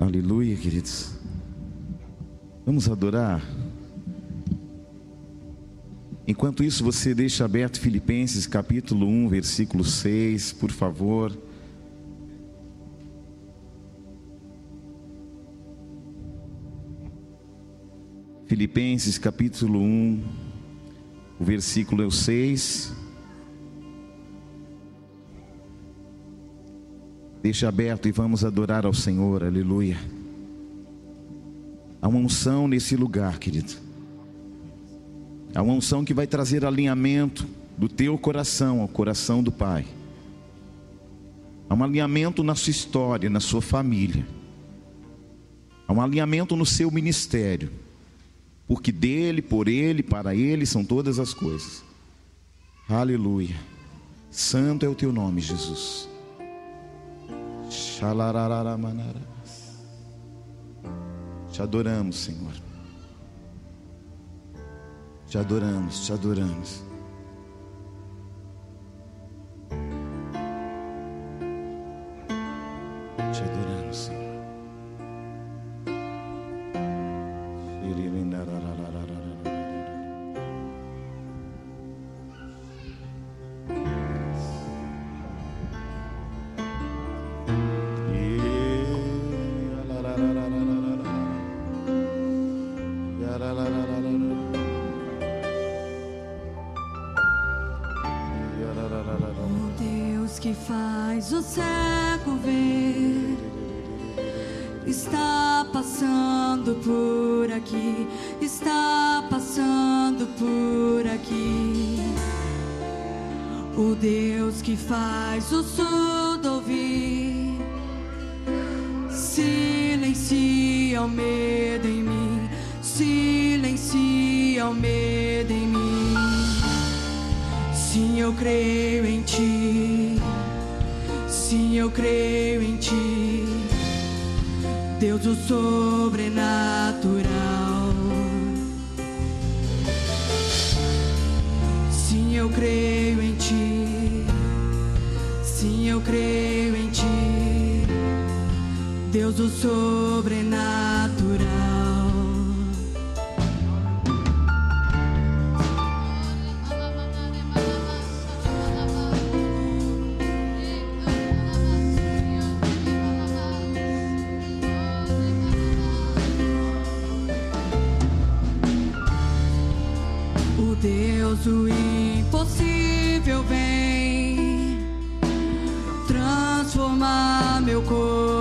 Aleluia, queridos. Vamos adorar. Enquanto isso, você deixa aberto Filipenses capítulo 1, versículo 6, por favor. Filipenses capítulo 1, o versículo é o 6. Deixa aberto e vamos adorar ao Senhor, aleluia. Há uma unção nesse lugar, querido. Há uma unção que vai trazer alinhamento do teu coração ao coração do Pai. Há um alinhamento na sua história, na sua família. Há um alinhamento no seu ministério porque dele, por ele, para ele são todas as coisas. Aleluia. Santo é o teu nome, Jesus. Te adoramos, Senhor. Te adoramos, te adoramos. Te adoramos, sobrenatural. O Deus o impossível vem transformar meu coração,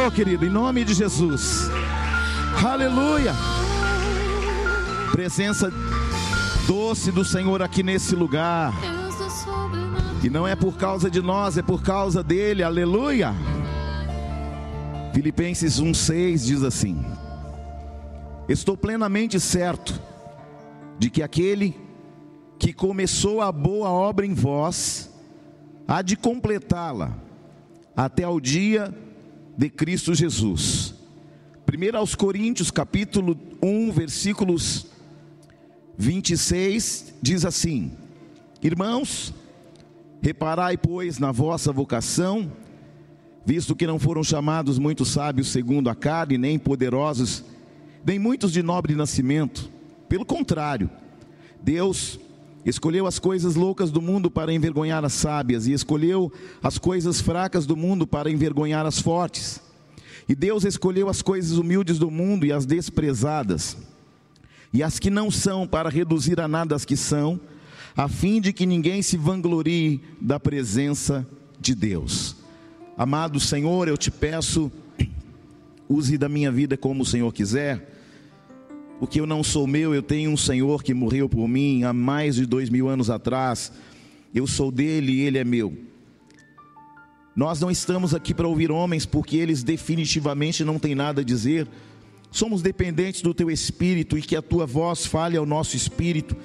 Senhor, querido, em nome de Jesus. Aleluia. Presença doce do Senhor aqui nesse lugar. E não é por causa de nós, é por causa dele. Aleluia. Filipenses 1:6 diz assim: Estou plenamente certo de que aquele que começou a boa obra em vós há de completá-la até ao dia de Cristo Jesus. 1 aos Coríntios, capítulo 1, versículos 26, diz assim: Irmãos, reparai, pois, na vossa vocação, visto que não foram chamados muitos sábios segundo a carne, nem poderosos, nem muitos de nobre nascimento. Pelo contrário, Deus escolheu as coisas loucas do mundo para envergonhar as sábias, e escolheu as coisas fracas do mundo para envergonhar as fortes. E Deus escolheu as coisas humildes do mundo e as desprezadas, e as que não são, para reduzir a nada as que são, a fim de que ninguém se vanglorie da presença de Deus. Amado Senhor, eu te peço, use da minha vida como o Senhor quiser, porque eu não sou meu, eu tenho um Senhor que morreu por mim há mais de dois mil anos atrás, eu sou dele e ele é meu. Nós não estamos aqui para ouvir homens, porque eles definitivamente não têm nada a dizer. Somos dependentes do teu espírito e que a tua voz fale ao nosso espírito.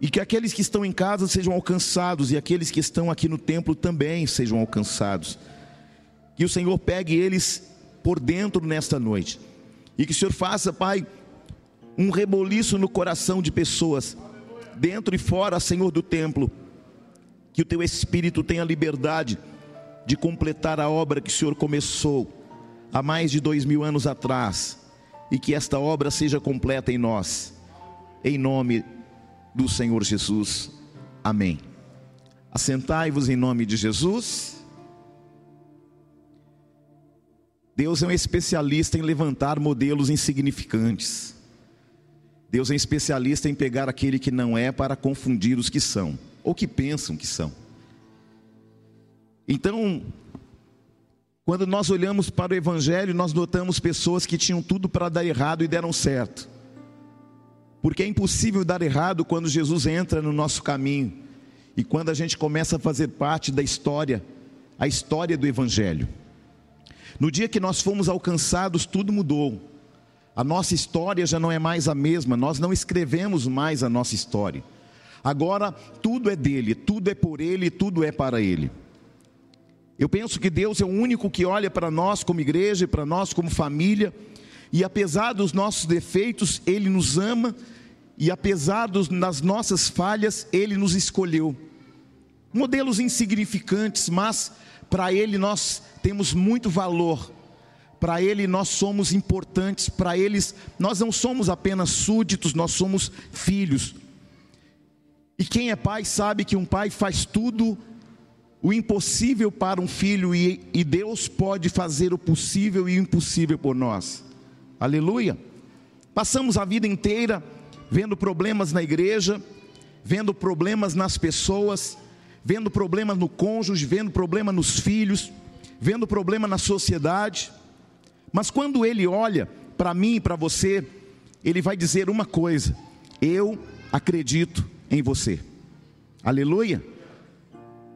E que aqueles que estão em casa sejam alcançados e aqueles que estão aqui no templo também sejam alcançados. Que o Senhor pegue eles por dentro nesta noite. E que o Senhor faça, Pai, um reboliço no coração de pessoas, dentro e fora, Senhor, do templo. Que o teu espírito tenha liberdade de completar a obra que o Senhor começou há mais de dois mil anos atrás. E que esta obra seja completa em nós. Em nome do Senhor Jesus. Amém. Assentai-vos em nome de Jesus. Deus é um especialista em levantar modelos insignificantes. Deus é especialista em pegar aquele que não é para confundir os que são, ou que pensam que são. Então, quando nós olhamos para o Evangelho, nós notamos pessoas que tinham tudo para dar errado e deram certo. Porque é impossível dar errado quando Jesus entra no nosso caminho e quando a gente começa a fazer parte da história, a história do Evangelho. No dia que nós fomos alcançados, tudo mudou. A nossa história já não é mais a mesma, nós não escrevemos mais a nossa história. Agora tudo é dele, tudo é por ele, tudo é para ele. Eu penso que Deus é o único que olha para nós como igreja e para nós como família, e apesar dos nossos defeitos, Ele nos ama, e apesar dos, das nossas falhas, Ele nos escolheu. Modelos insignificantes, mas para Ele nós temos muito valor, para Ele nós somos importantes, para eles nós não somos apenas súditos, nós somos filhos. E quem é pai sabe que um pai faz tudo o impossível para um filho e, e Deus pode fazer o possível e o impossível por nós. Aleluia. Passamos a vida inteira vendo problemas na igreja, vendo problemas nas pessoas, vendo problemas no cônjuge, vendo problema nos filhos, vendo problema na sociedade. Mas quando ele olha para mim e para você, ele vai dizer uma coisa: eu acredito em você. Aleluia.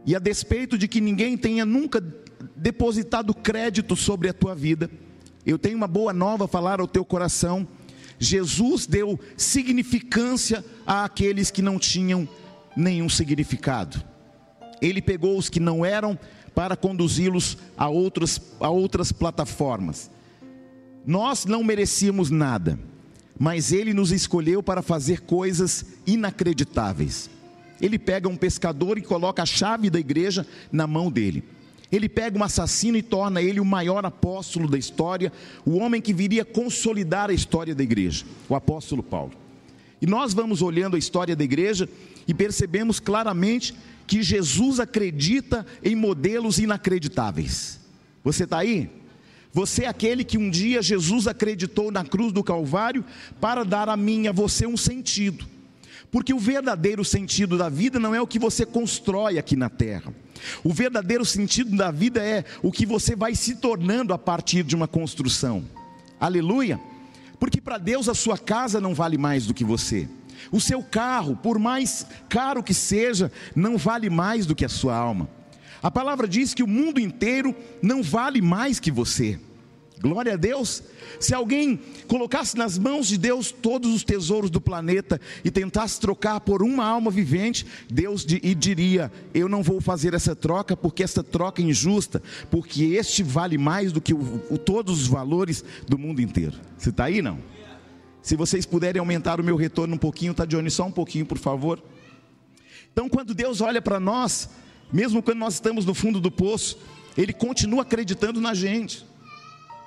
E a despeito de que ninguém tenha nunca depositado crédito sobre a tua vida, eu tenho uma boa nova a falar ao teu coração. Jesus deu significância àqueles que não tinham nenhum significado. Ele pegou os que não eram para conduzi-los a a outras plataformas. Nós não merecíamos nada, mas Ele nos escolheu para fazer coisas inacreditáveis. Ele pega um pescador e coloca a chave da igreja na mão dele. Ele pega um assassino e torna ele o maior apóstolo da história, o homem que viria consolidar a história da igreja, o apóstolo Paulo. E nós vamos olhando a história da igreja e percebemos claramente que Jesus acredita em modelos inacreditáveis. Você está aí? Você é aquele que um dia Jesus acreditou na cruz do Calvário para dar a mim e a você um sentido. Porque o verdadeiro sentido da vida não é o que você constrói aqui na terra. O verdadeiro sentido da vida é o que você vai se tornando a partir de uma construção. Aleluia! Porque para Deus a sua casa não vale mais do que você. O seu carro, por mais caro que seja, não vale mais do que a sua alma. A palavra diz que o mundo inteiro não vale mais que você. Glória a Deus. Se alguém colocasse nas mãos de Deus todos os tesouros do planeta e tentasse trocar por uma alma vivente, Deus diria: Eu não vou fazer essa troca porque essa troca é injusta, porque este vale mais do que o, o, todos os valores do mundo inteiro. Você está aí não? Se vocês puderem aumentar o meu retorno um pouquinho, tá, Johnny? Só um pouquinho, por favor. Então, quando Deus olha para nós, mesmo quando nós estamos no fundo do poço, Ele continua acreditando na gente.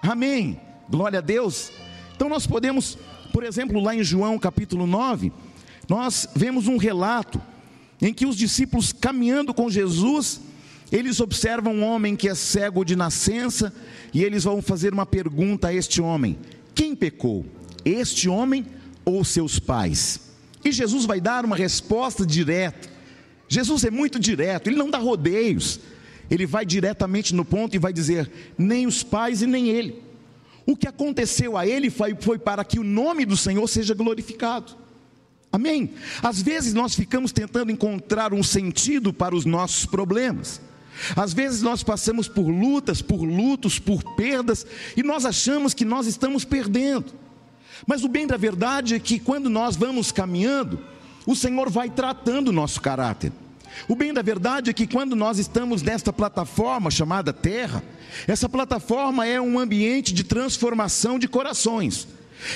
Amém. Glória a Deus. Então nós podemos, por exemplo, lá em João capítulo 9, nós vemos um relato em que os discípulos caminhando com Jesus, eles observam um homem que é cego de nascença e eles vão fazer uma pergunta a este homem: quem pecou? Este homem ou seus pais? E Jesus vai dar uma resposta direta. Jesus é muito direto, ele não dá rodeios. Ele vai diretamente no ponto e vai dizer: nem os pais e nem ele. O que aconteceu a ele foi, foi para que o nome do Senhor seja glorificado. Amém? Às vezes nós ficamos tentando encontrar um sentido para os nossos problemas. Às vezes nós passamos por lutas, por lutos, por perdas, e nós achamos que nós estamos perdendo. Mas o bem da verdade é que quando nós vamos caminhando, o Senhor vai tratando o nosso caráter. O bem da verdade é que quando nós estamos nesta plataforma chamada Terra, essa plataforma é um ambiente de transformação de corações.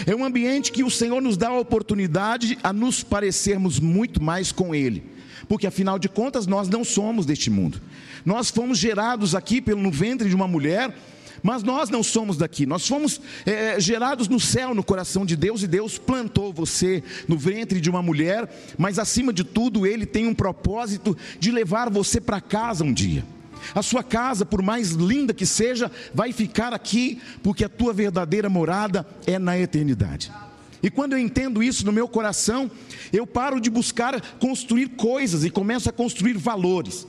É um ambiente que o Senhor nos dá a oportunidade a nos parecermos muito mais com Ele, porque afinal de contas nós não somos deste mundo. Nós fomos gerados aqui pelo ventre de uma mulher mas nós não somos daqui, nós fomos é, gerados no céu, no coração de Deus, e Deus plantou você no ventre de uma mulher, mas acima de tudo, Ele tem um propósito de levar você para casa um dia. A sua casa, por mais linda que seja, vai ficar aqui, porque a tua verdadeira morada é na eternidade. E quando eu entendo isso no meu coração, eu paro de buscar construir coisas e começo a construir valores.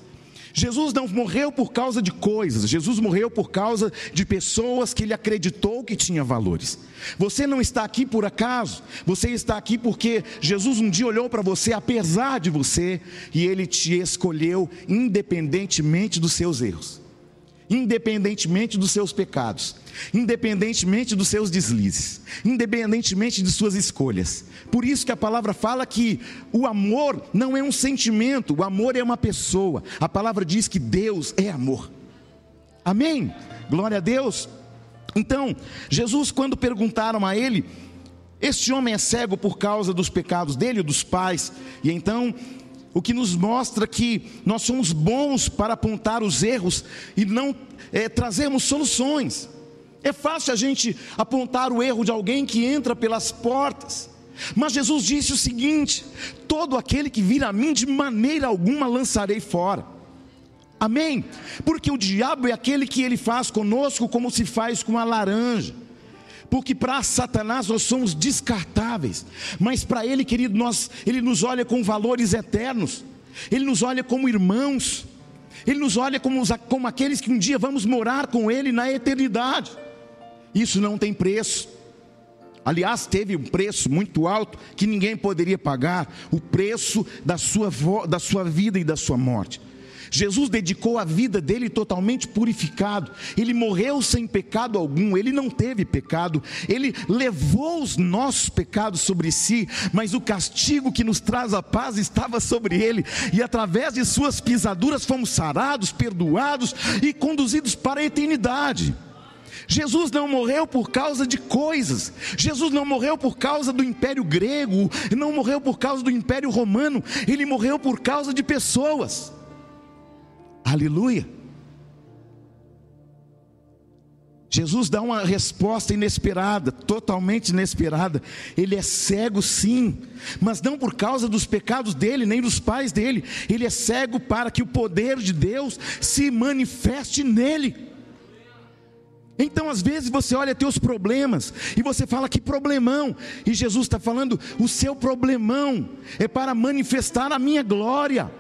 Jesus não morreu por causa de coisas, Jesus morreu por causa de pessoas que ele acreditou que tinha valores. Você não está aqui por acaso, você está aqui porque Jesus um dia olhou para você, apesar de você, e ele te escolheu independentemente dos seus erros independentemente dos seus pecados, independentemente dos seus deslizes, independentemente de suas escolhas. Por isso que a palavra fala que o amor não é um sentimento, o amor é uma pessoa. A palavra diz que Deus é amor. Amém? Glória a Deus. Então, Jesus, quando perguntaram a ele, este homem é cego por causa dos pecados dele, dos pais, e então o que nos mostra que nós somos bons para apontar os erros e não é, trazermos soluções. É fácil a gente apontar o erro de alguém que entra pelas portas, mas Jesus disse o seguinte: todo aquele que vir a mim, de maneira alguma lançarei fora. Amém? Porque o diabo é aquele que ele faz conosco como se faz com a laranja porque para Satanás nós somos descartáveis, mas para ele, querido, nós, ele nos olha com valores eternos, ele nos olha como irmãos, ele nos olha como, como aqueles que um dia vamos morar com ele na eternidade. Isso não tem preço. Aliás, teve um preço muito alto que ninguém poderia pagar o preço da sua, da sua vida e da sua morte. Jesus dedicou a vida dele totalmente purificado. Ele morreu sem pecado algum, ele não teve pecado. Ele levou os nossos pecados sobre si, mas o castigo que nos traz a paz estava sobre ele, e através de suas pisaduras fomos sarados, perdoados e conduzidos para a eternidade. Jesus não morreu por causa de coisas, Jesus não morreu por causa do império grego, não morreu por causa do império romano, ele morreu por causa de pessoas. Aleluia. Jesus dá uma resposta inesperada, totalmente inesperada. Ele é cego, sim, mas não por causa dos pecados dele, nem dos pais dele. Ele é cego para que o poder de Deus se manifeste nele. Então, às vezes, você olha teus problemas e você fala que problemão, e Jesus está falando: o seu problemão é para manifestar a minha glória,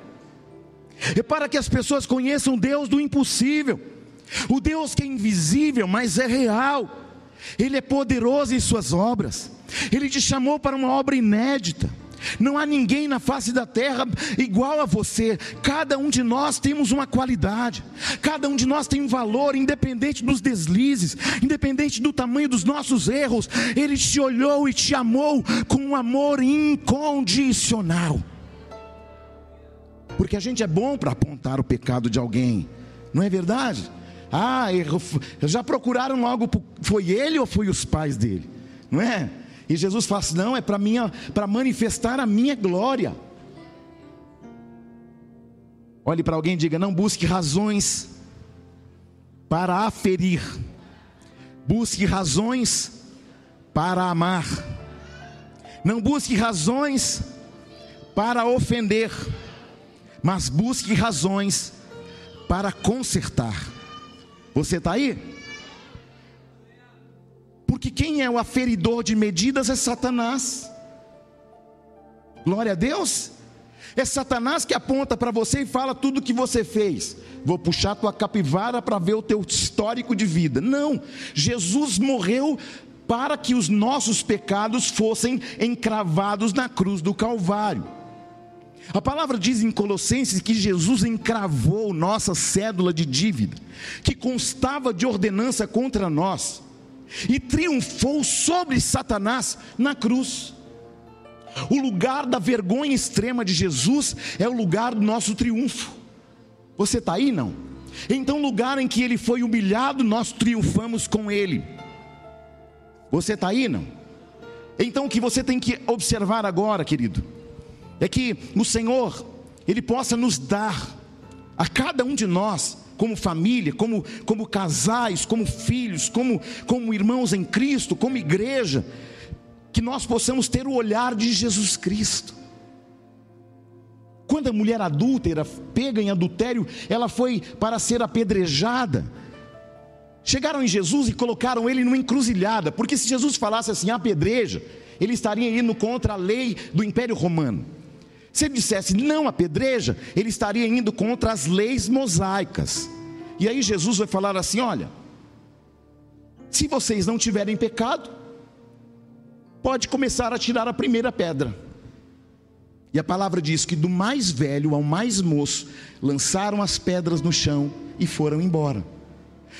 é para que as pessoas conheçam Deus do impossível, o Deus que é invisível, mas é real, Ele é poderoso em Suas obras, Ele te chamou para uma obra inédita. Não há ninguém na face da terra igual a você. Cada um de nós temos uma qualidade. Cada um de nós tem um valor, independente dos deslizes, independente do tamanho dos nossos erros. Ele te olhou e te amou com um amor incondicional. Porque a gente é bom para apontar o pecado de alguém, não é verdade? Ah, erro- já procuraram algo, foi ele ou foi os pais dele? Não é? E Jesus fala assim: não, é para manifestar a minha glória. Olhe para alguém e diga: não busque razões para aferir, busque razões para amar, não busque razões para ofender, mas busque razões para consertar. Você está aí? Porque quem é o aferidor de medidas é Satanás. Glória a Deus. É Satanás que aponta para você e fala tudo que você fez. Vou puxar tua capivara para ver o teu histórico de vida. Não. Jesus morreu para que os nossos pecados fossem encravados na cruz do Calvário. A palavra diz em Colossenses que Jesus encravou nossa cédula de dívida, que constava de ordenança contra nós e triunfou sobre Satanás na cruz. O lugar da vergonha extrema de Jesus é o lugar do nosso triunfo. Você está aí, não? Então, lugar em que ele foi humilhado, nós triunfamos com ele. Você está aí, não? Então, o que você tem que observar agora, querido, é que o Senhor, Ele possa nos dar, a cada um de nós, como família, como, como casais, como filhos, como, como irmãos em Cristo, como igreja, que nós possamos ter o olhar de Jesus Cristo. Quando a mulher adúltera, pega em adultério, ela foi para ser apedrejada. Chegaram em Jesus e colocaram ele numa encruzilhada, porque se Jesus falasse assim, apedreja, ele estaria indo contra a lei do Império Romano. Se ele dissesse não apedreja, ele estaria indo contra as leis mosaicas. E aí Jesus vai falar assim: olha, se vocês não tiverem pecado, pode começar a tirar a primeira pedra. E a palavra diz que do mais velho ao mais moço lançaram as pedras no chão e foram embora.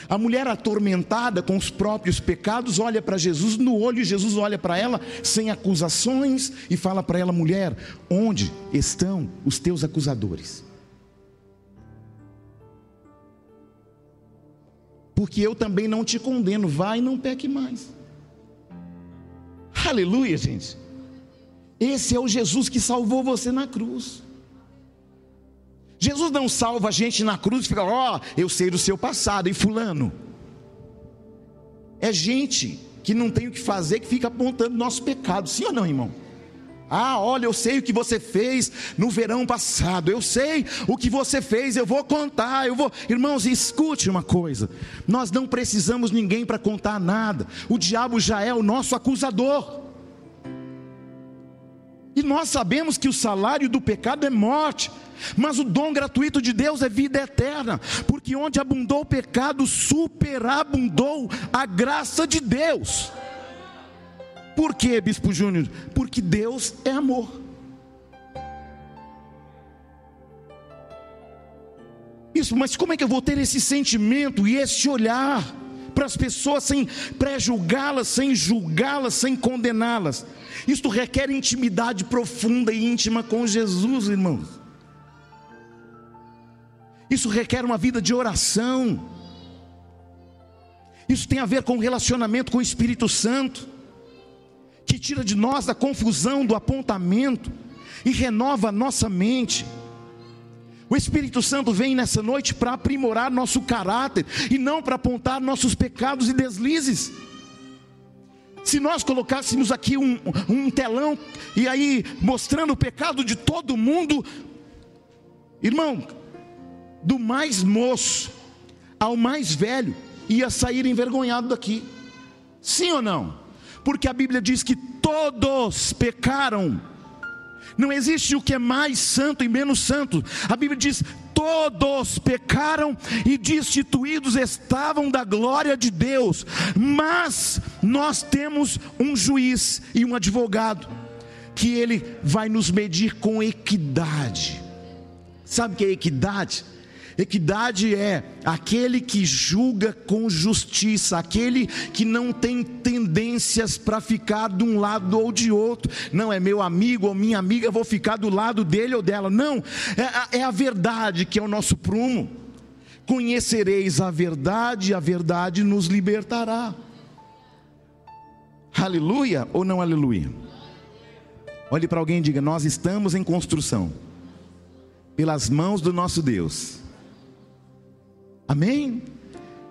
A mulher atormentada com os próprios pecados olha para Jesus no olho e Jesus olha para ela sem acusações e fala para ela: mulher, onde estão os teus acusadores? Porque eu também não te condeno, vai e não peque mais. Aleluia, gente. Esse é o Jesus que salvou você na cruz. Jesus não salva a gente na cruz e fica, ó, oh, eu sei do seu passado, e fulano. É gente que não tem o que fazer, que fica apontando nosso pecado, sim ou não, irmão? Ah, olha, eu sei o que você fez no verão passado, eu sei o que você fez, eu vou contar, eu vou. Irmãos, escute uma coisa: nós não precisamos ninguém para contar nada, o diabo já é o nosso acusador. E nós sabemos que o salário do pecado é morte, mas o dom gratuito de Deus é vida eterna, porque onde abundou o pecado, superabundou a graça de Deus. Por quê, Bispo Júnior? Porque Deus é amor. Isso, mas como é que eu vou ter esse sentimento e esse olhar para as pessoas sem pré-julgá-las, sem julgá-las, sem condená-las? Isto requer intimidade profunda e íntima com Jesus, irmãos. Isso requer uma vida de oração. Isso tem a ver com o relacionamento com o Espírito Santo, que tira de nós da confusão, do apontamento e renova a nossa mente. O Espírito Santo vem nessa noite para aprimorar nosso caráter e não para apontar nossos pecados e deslizes. Se nós colocássemos aqui um, um telão e aí mostrando o pecado de todo mundo, irmão, do mais moço ao mais velho, ia sair envergonhado daqui. Sim ou não? Porque a Bíblia diz que todos pecaram. Não existe o que é mais santo e menos santo. A Bíblia diz: todos pecaram e destituídos estavam da glória de Deus. Mas nós temos um juiz e um advogado que ele vai nos medir com equidade. Sabe o que é equidade? Equidade é aquele que julga com justiça, aquele que não tem tendências para ficar de um lado ou de outro. Não é meu amigo ou minha amiga, vou ficar do lado dele ou dela. Não, é, é a verdade que é o nosso prumo. Conhecereis a verdade, a verdade nos libertará. Aleluia ou não aleluia? Olhe para alguém e diga: Nós estamos em construção, pelas mãos do nosso Deus. Amém?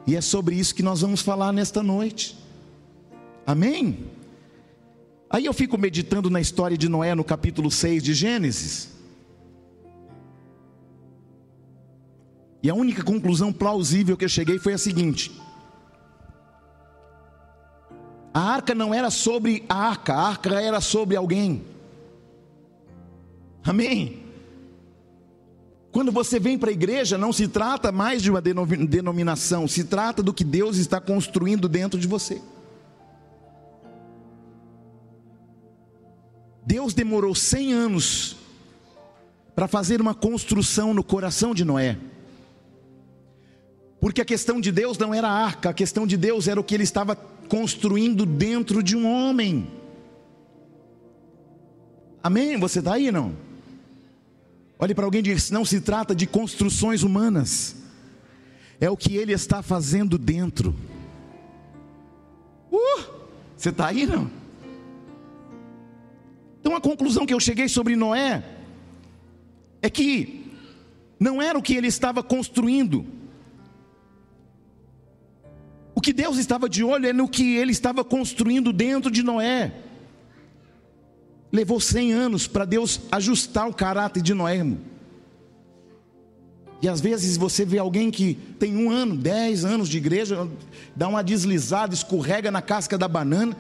E é sobre isso que nós vamos falar nesta noite. Amém? Aí eu fico meditando na história de Noé no capítulo 6 de Gênesis. E a única conclusão plausível que eu cheguei foi a seguinte: a arca não era sobre a arca, a arca era sobre alguém. Amém? Quando você vem para a igreja, não se trata mais de uma denominação, se trata do que Deus está construindo dentro de você. Deus demorou 100 anos para fazer uma construção no coração de Noé. Porque a questão de Deus não era a arca, a questão de Deus era o que ele estava construindo dentro de um homem. Amém? Você está aí não? Olhe para alguém e diga: não se trata de construções humanas, é o que ele está fazendo dentro. Uh, você está aí não? Então a conclusão que eu cheguei sobre Noé é que não era o que ele estava construindo. O que Deus estava de olho é no que ele estava construindo dentro de Noé. Levou 100 anos para Deus ajustar o caráter de Noé. Irmão. E às vezes você vê alguém que tem um ano, dez anos de igreja, dá uma deslizada, escorrega na casca da banana,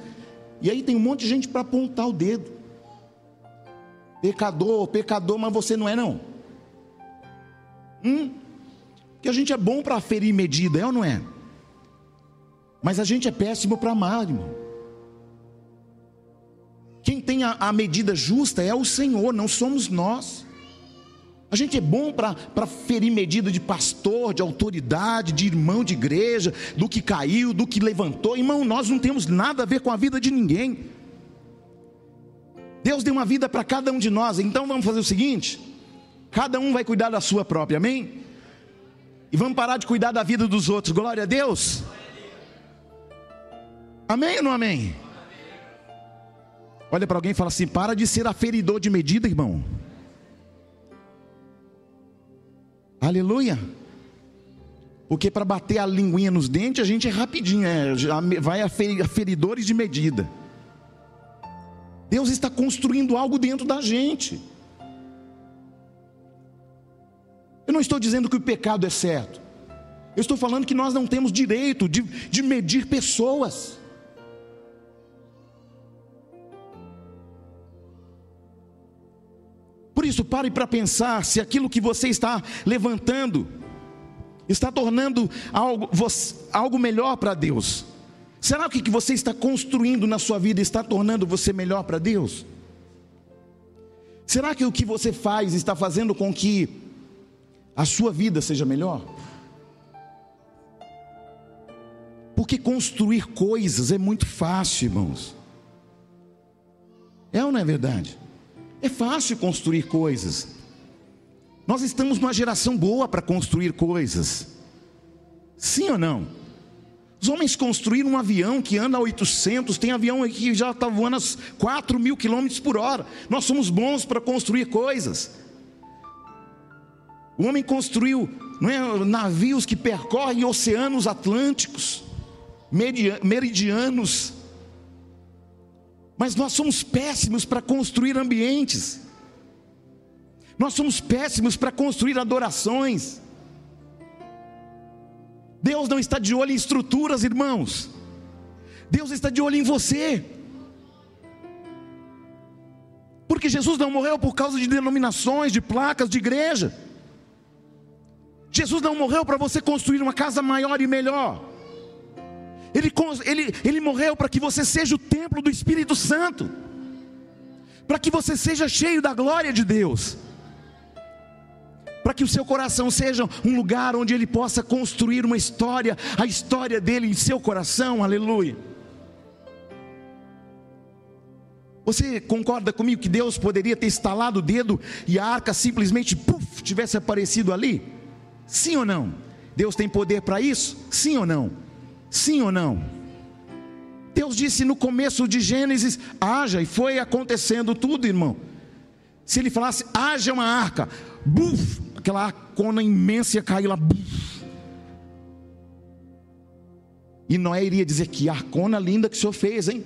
e aí tem um monte de gente para apontar o dedo. Pecador, pecador, mas você não é não. Hum? Que a gente é bom para ferir medida, é ou não é? Mas a gente é péssimo para amar, irmão. Quem tem a, a medida justa é o Senhor, não somos nós. A gente é bom para ferir medida de pastor, de autoridade, de irmão de igreja, do que caiu, do que levantou. Irmão, nós não temos nada a ver com a vida de ninguém. Deus deu uma vida para cada um de nós, então vamos fazer o seguinte: cada um vai cuidar da sua própria, amém? E vamos parar de cuidar da vida dos outros, glória a Deus. Amém ou não amém? Olha para alguém e fala assim: para de ser aferidor de medida, irmão. Aleluia. Porque para bater a linguinha nos dentes, a gente é rapidinho, é, vai a feridores de medida. Deus está construindo algo dentro da gente. Eu não estou dizendo que o pecado é certo. Eu estou falando que nós não temos direito de, de medir pessoas. Por isso, pare para pensar se aquilo que você está levantando está tornando algo, algo melhor para Deus. Será que o que você está construindo na sua vida está tornando você melhor para Deus? Será que o que você faz está fazendo com que a sua vida seja melhor? Porque construir coisas é muito fácil, irmãos. É ou não é verdade? É fácil construir coisas. Nós estamos numa geração boa para construir coisas. Sim ou não? Os homens construíram um avião que anda a 800, tem avião que já está voando a 4 mil quilômetros por hora. Nós somos bons para construir coisas. O homem construiu é, navios que percorrem oceanos atlânticos, meridianos. Mas nós somos péssimos para construir ambientes. Nós somos péssimos para construir adorações. Deus não está de olho em estruturas, irmãos. Deus está de olho em você. Porque Jesus não morreu por causa de denominações, de placas, de igreja. Jesus não morreu para você construir uma casa maior e melhor. Ele, ele, ele morreu para que você seja o templo do Espírito Santo, para que você seja cheio da glória de Deus, para que o seu coração seja um lugar onde ele possa construir uma história, a história dele em seu coração, aleluia. Você concorda comigo que Deus poderia ter estalado o dedo e a arca simplesmente puf, tivesse aparecido ali? Sim ou não? Deus tem poder para isso? Sim ou não? Sim ou não? Deus disse no começo de Gênesis: haja, e foi acontecendo tudo, irmão. Se ele falasse, haja uma arca, buf, aquela arcona imensa ia cair lá, buf. E Noé iria dizer: que arcona linda que o senhor fez, hein?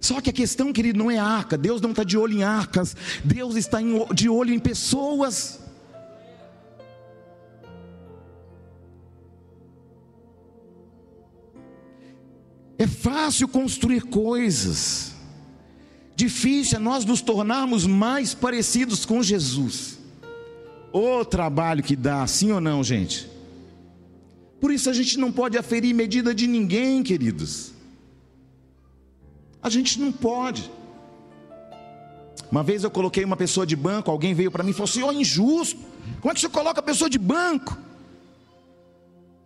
Só que a questão, querido, não é arca. Deus não está de olho em arcas. Deus está de olho em pessoas. É fácil construir coisas. Difícil é nós nos tornarmos mais parecidos com Jesus. O trabalho que dá, sim ou não, gente? Por isso a gente não pode aferir medida de ninguém, queridos. A gente não pode. Uma vez eu coloquei uma pessoa de banco, alguém veio para mim e falou assim: Ô injusto, como é que você coloca a pessoa de banco?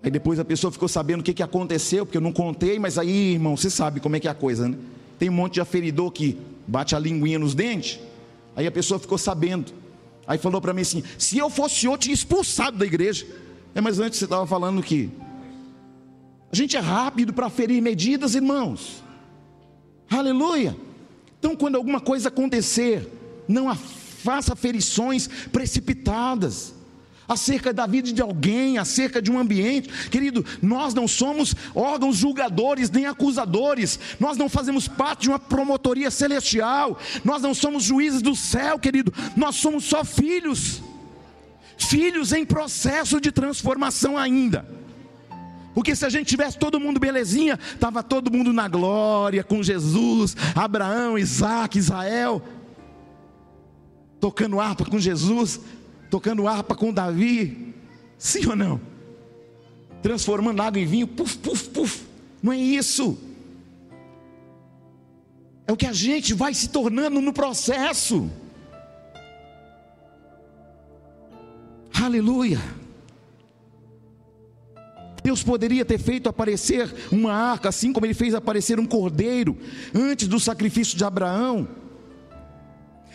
Aí depois a pessoa ficou sabendo o que, que aconteceu, porque eu não contei, mas aí, irmão, você sabe como é que é a coisa, né? Tem um monte de aferidor que bate a linguinha nos dentes. Aí a pessoa ficou sabendo. Aí falou para mim assim: se eu fosse eu, tinha expulsado da igreja. É, mas antes você estava falando que a gente é rápido para ferir medidas, irmãos. Aleluia. Então, quando alguma coisa acontecer, não faça ferições precipitadas acerca da vida de alguém, acerca de um ambiente. Querido, nós não somos órgãos julgadores nem acusadores. Nós não fazemos parte de uma promotoria celestial. Nós não somos juízes do céu, querido. Nós somos só filhos. Filhos em processo de transformação ainda. Porque se a gente tivesse todo mundo belezinha, estava todo mundo na glória com Jesus, Abraão, Isaac, Israel, tocando harpa com Jesus, tocando harpa com Davi, sim ou não? Transformando água em vinho, puf, puf, puf. Não é isso. É o que a gente vai se tornando no processo. Aleluia. Deus poderia ter feito aparecer uma arca, assim como ele fez aparecer um cordeiro, antes do sacrifício de Abraão.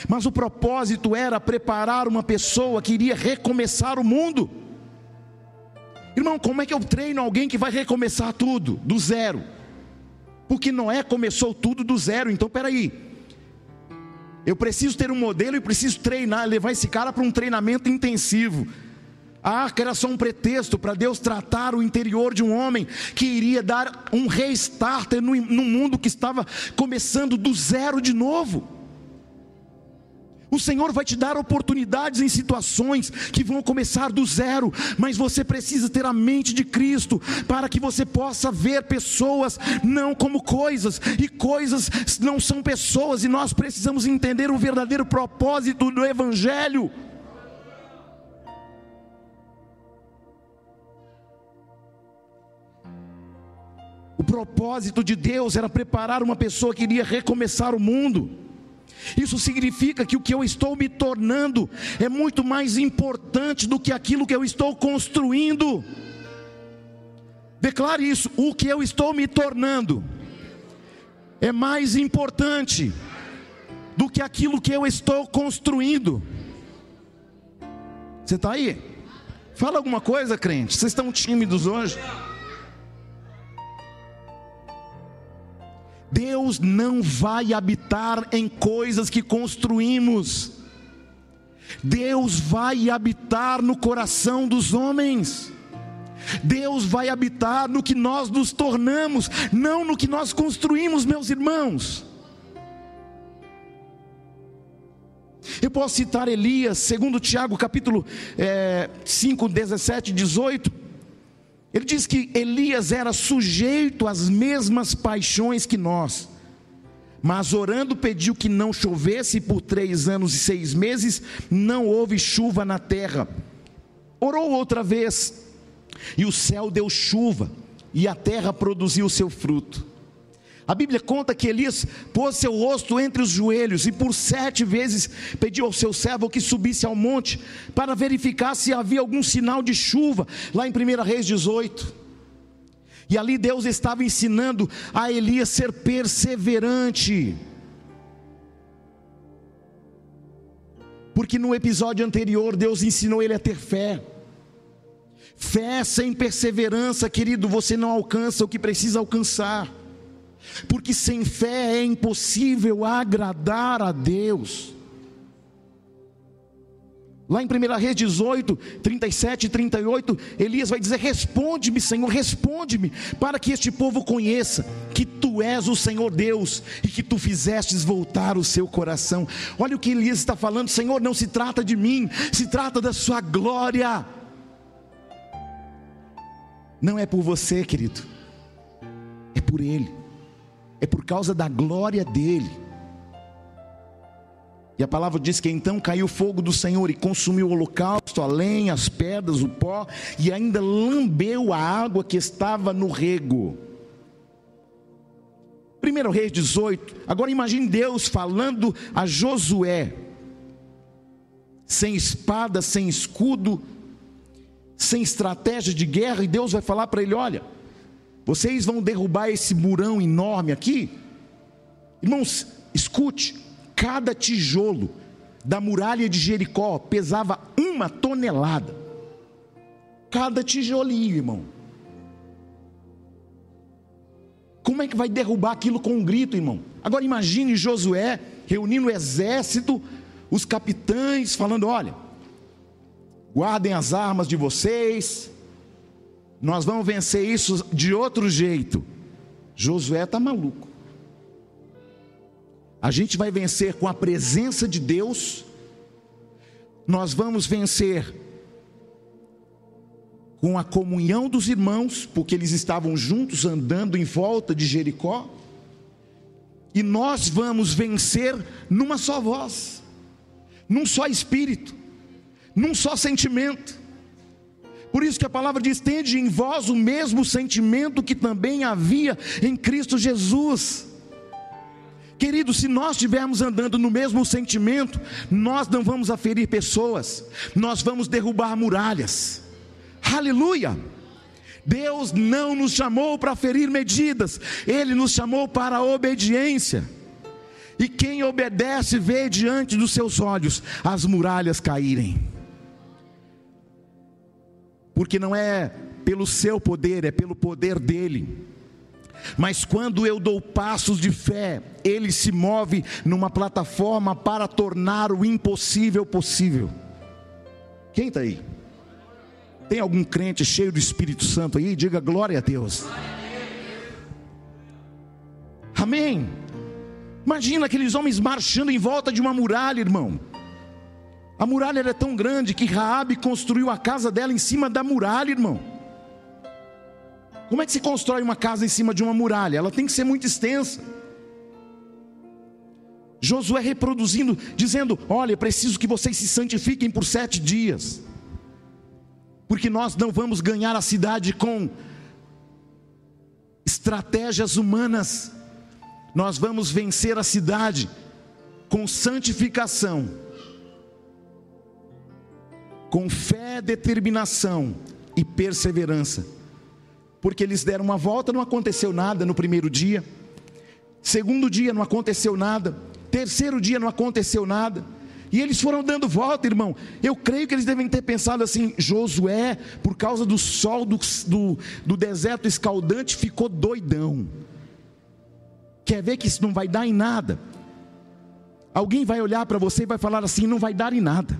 Mas o propósito era preparar uma pessoa que iria recomeçar o mundo. Irmão, como é que eu treino alguém que vai recomeçar tudo, do zero? Porque Noé começou tudo do zero, então peraí. Eu preciso ter um modelo e preciso treinar, levar esse cara para um treinamento intensivo. A arca era só um pretexto para Deus tratar o interior de um homem que iria dar um restarter no, no mundo que estava começando do zero de novo. O Senhor vai te dar oportunidades em situações que vão começar do zero, mas você precisa ter a mente de Cristo para que você possa ver pessoas não como coisas, e coisas não são pessoas, e nós precisamos entender o verdadeiro propósito do Evangelho. O propósito de Deus era preparar uma pessoa que iria recomeçar o mundo. Isso significa que o que eu estou me tornando é muito mais importante do que aquilo que eu estou construindo. Declare isso: o que eu estou me tornando é mais importante do que aquilo que eu estou construindo. Você está aí? Fala alguma coisa, crente. Vocês estão tímidos hoje? Deus não vai habitar em coisas que construímos. Deus vai habitar no coração dos homens. Deus vai habitar no que nós nos tornamos, não no que nós construímos, meus irmãos. Eu posso citar Elias, segundo Tiago, capítulo é, 5, 17 e 18. Ele diz que Elias era sujeito às mesmas paixões que nós, mas orando pediu que não chovesse por três anos e seis meses, não houve chuva na terra. Orou outra vez, e o céu deu chuva, e a terra produziu seu fruto. A Bíblia conta que Elias pôs seu rosto entre os joelhos e por sete vezes pediu ao seu servo que subisse ao monte para verificar se havia algum sinal de chuva, lá em 1 Reis 18. E ali Deus estava ensinando a Elias ser perseverante. Porque no episódio anterior Deus ensinou ele a ter fé. Fé sem perseverança, querido, você não alcança o que precisa alcançar. Porque sem fé é impossível agradar a Deus. Lá em 1 Reis 18, 37 e 38, Elias vai dizer: Responde-me, Senhor, responde-me, para que este povo conheça que tu és o Senhor Deus e que tu fizestes voltar o seu coração. Olha o que Elias está falando: Senhor, não se trata de mim, se trata da Sua glória. Não é por você, querido, é por Ele, é por causa da glória dEle. E a palavra diz que então caiu o fogo do Senhor e consumiu o holocausto, a lenha, as pedras, o pó, e ainda lambeu a água que estava no rego. 1 Reis 18, agora imagine Deus falando a Josué, sem espada, sem escudo, sem estratégia de guerra, e Deus vai falar para ele: olha, vocês vão derrubar esse murão enorme aqui. Irmãos, escute, cada tijolo da muralha de Jericó pesava uma tonelada. Cada tijolinho, irmão. Como é que vai derrubar aquilo com um grito, irmão? Agora imagine Josué reunindo o exército, os capitães, falando: olha, guardem as armas de vocês, nós vamos vencer isso de outro jeito. Josué está maluco. A gente vai vencer com a presença de Deus, nós vamos vencer com a comunhão dos irmãos, porque eles estavam juntos andando em volta de Jericó, e nós vamos vencer numa só voz, num só espírito num só sentimento. Por isso que a palavra diz: tende em vós o mesmo sentimento que também havia em Cristo Jesus. Querido, se nós estivermos andando no mesmo sentimento, nós não vamos aferir pessoas, nós vamos derrubar muralhas. Aleluia! Deus não nos chamou para ferir medidas, Ele nos chamou para a obediência. E quem obedece vê diante dos seus olhos as muralhas caírem porque não é pelo seu poder, é pelo poder dele. Mas quando eu dou passos de fé, ele se move numa plataforma para tornar o impossível possível. Quem está aí? Tem algum crente cheio do Espírito Santo aí? Diga glória a Deus. Amém. Imagina aqueles homens marchando em volta de uma muralha, irmão. A muralha era tão grande que Raabe construiu a casa dela em cima da muralha, irmão. Como é que se constrói uma casa em cima de uma muralha? Ela tem que ser muito extensa. Josué reproduzindo, dizendo: Olha, preciso que vocês se santifiquem por sete dias, porque nós não vamos ganhar a cidade com estratégias humanas, nós vamos vencer a cidade com santificação com fé, determinação e perseverança. Porque eles deram uma volta, não aconteceu nada no primeiro dia. Segundo dia não aconteceu nada. Terceiro dia não aconteceu nada. E eles foram dando volta, irmão. Eu creio que eles devem ter pensado assim: Josué, por causa do sol do, do, do deserto escaldante, ficou doidão. Quer ver que isso não vai dar em nada? Alguém vai olhar para você e vai falar assim: não vai dar em nada.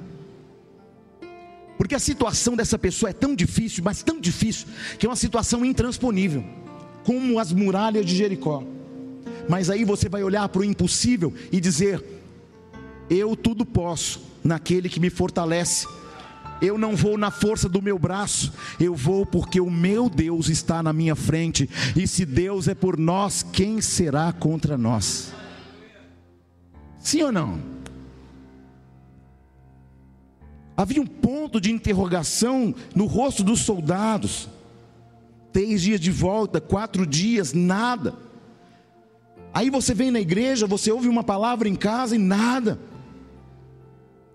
Porque a situação dessa pessoa é tão difícil, mas tão difícil, que é uma situação intransponível, como as muralhas de Jericó. Mas aí você vai olhar para o impossível e dizer: Eu tudo posso naquele que me fortalece. Eu não vou na força do meu braço, eu vou porque o meu Deus está na minha frente. E se Deus é por nós, quem será contra nós? Sim ou não? Havia um ponto de interrogação no rosto dos soldados. Três dias de volta, quatro dias, nada. Aí você vem na igreja, você ouve uma palavra em casa e nada.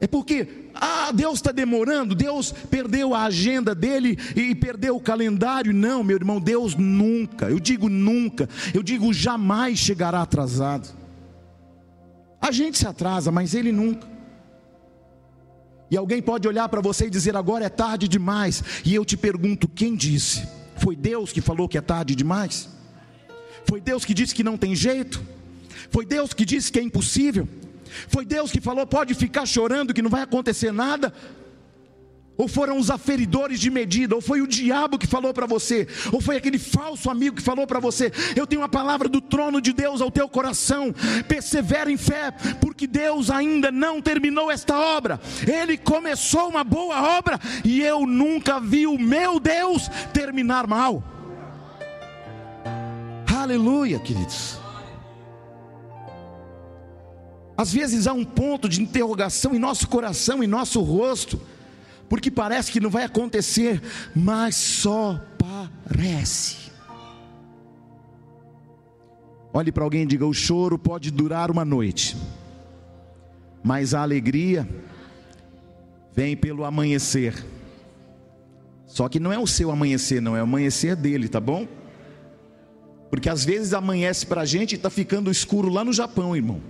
É porque, ah, Deus está demorando, Deus perdeu a agenda dele e perdeu o calendário. Não, meu irmão, Deus nunca, eu digo nunca, eu digo jamais chegará atrasado. A gente se atrasa, mas ele nunca. E alguém pode olhar para você e dizer: agora é tarde demais. E eu te pergunto: quem disse? Foi Deus que falou que é tarde demais? Foi Deus que disse que não tem jeito? Foi Deus que disse que é impossível? Foi Deus que falou: pode ficar chorando que não vai acontecer nada? Ou foram os aferidores de medida, ou foi o diabo que falou para você, ou foi aquele falso amigo que falou para você: Eu tenho uma palavra do trono de Deus ao teu coração, persevera em fé, porque Deus ainda não terminou esta obra, Ele começou uma boa obra, e eu nunca vi o meu Deus terminar mal. Aleluia, queridos. Às vezes há um ponto de interrogação em nosso coração, em nosso rosto, porque parece que não vai acontecer, mas só parece. Olhe para alguém e diga: o choro pode durar uma noite, mas a alegria vem pelo amanhecer. Só que não é o seu amanhecer, não é o amanhecer dele, tá bom? Porque às vezes amanhece para a gente e está ficando escuro lá no Japão, irmão.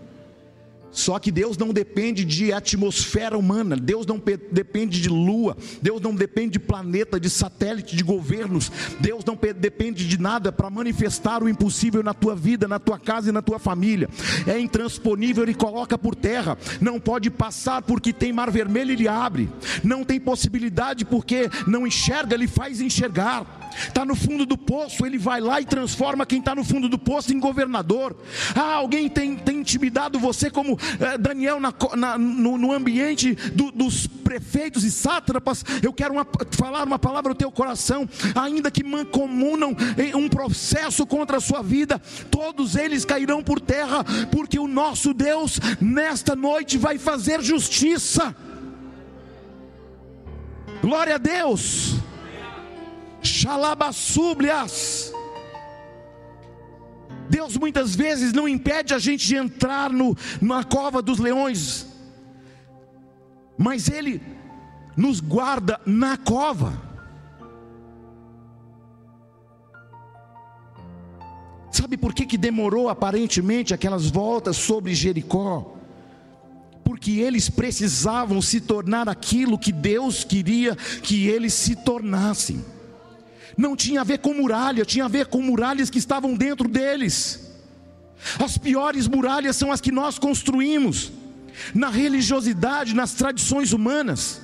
Só que Deus não depende de atmosfera humana, Deus não depende de lua, Deus não depende de planeta, de satélite, de governos, Deus não depende de nada para manifestar o impossível na tua vida, na tua casa e na tua família. É intransponível, ele coloca por terra, não pode passar porque tem mar vermelho, ele abre, não tem possibilidade porque não enxerga, ele faz enxergar. Está no fundo do poço, ele vai lá e transforma quem está no fundo do poço em governador. Ah, alguém tem, tem intimidado você como eh, Daniel na, na, no, no, ambiente do, dos prefeitos e sátrapas. Eu quero uma, falar uma palavra no teu coração, ainda que mancomunam um processo contra a sua vida, todos eles cairão por terra, porque o nosso Deus nesta noite vai fazer justiça. Glória a Deus. Xalabassúblias. Deus muitas vezes não impede a gente de entrar no, na cova dos leões, mas Ele nos guarda na cova. Sabe por que, que demorou aparentemente aquelas voltas sobre Jericó? Porque eles precisavam se tornar aquilo que Deus queria que eles se tornassem não tinha a ver com muralha, tinha a ver com muralhas que estavam dentro deles. As piores muralhas são as que nós construímos na religiosidade, nas tradições humanas.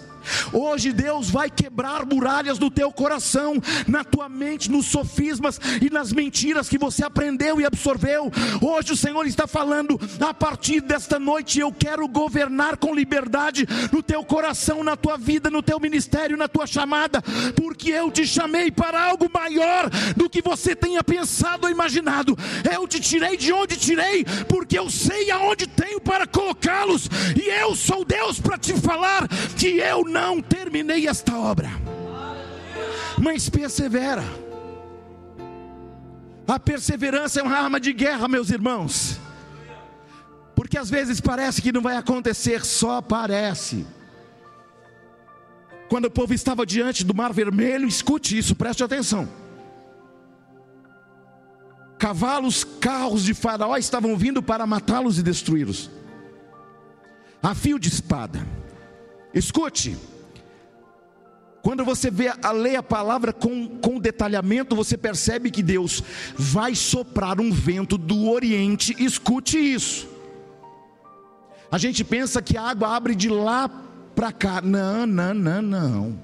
Hoje Deus vai quebrar muralhas do teu coração, na tua mente, nos sofismas e nas mentiras que você aprendeu e absorveu. Hoje o Senhor está falando, a partir desta noite eu quero governar com liberdade no teu coração, na tua vida, no teu ministério, na tua chamada, porque eu te chamei para algo maior do que você tenha pensado ou imaginado. Eu te tirei de onde tirei, porque eu sei aonde tenho para colocá-los, e eu sou Deus para te falar que eu não não terminei esta obra, mas persevera. A perseverança é uma arma de guerra, meus irmãos, porque às vezes parece que não vai acontecer, só parece. Quando o povo estava diante do Mar Vermelho, escute isso, preste atenção. Cavalos, carros de Faraó estavam vindo para matá-los e destruí-los, a fio de espada. Escute, quando você vê a lê a palavra com, com detalhamento, você percebe que Deus vai soprar um vento do Oriente. Escute isso. A gente pensa que a água abre de lá para cá. Não, não, não, não.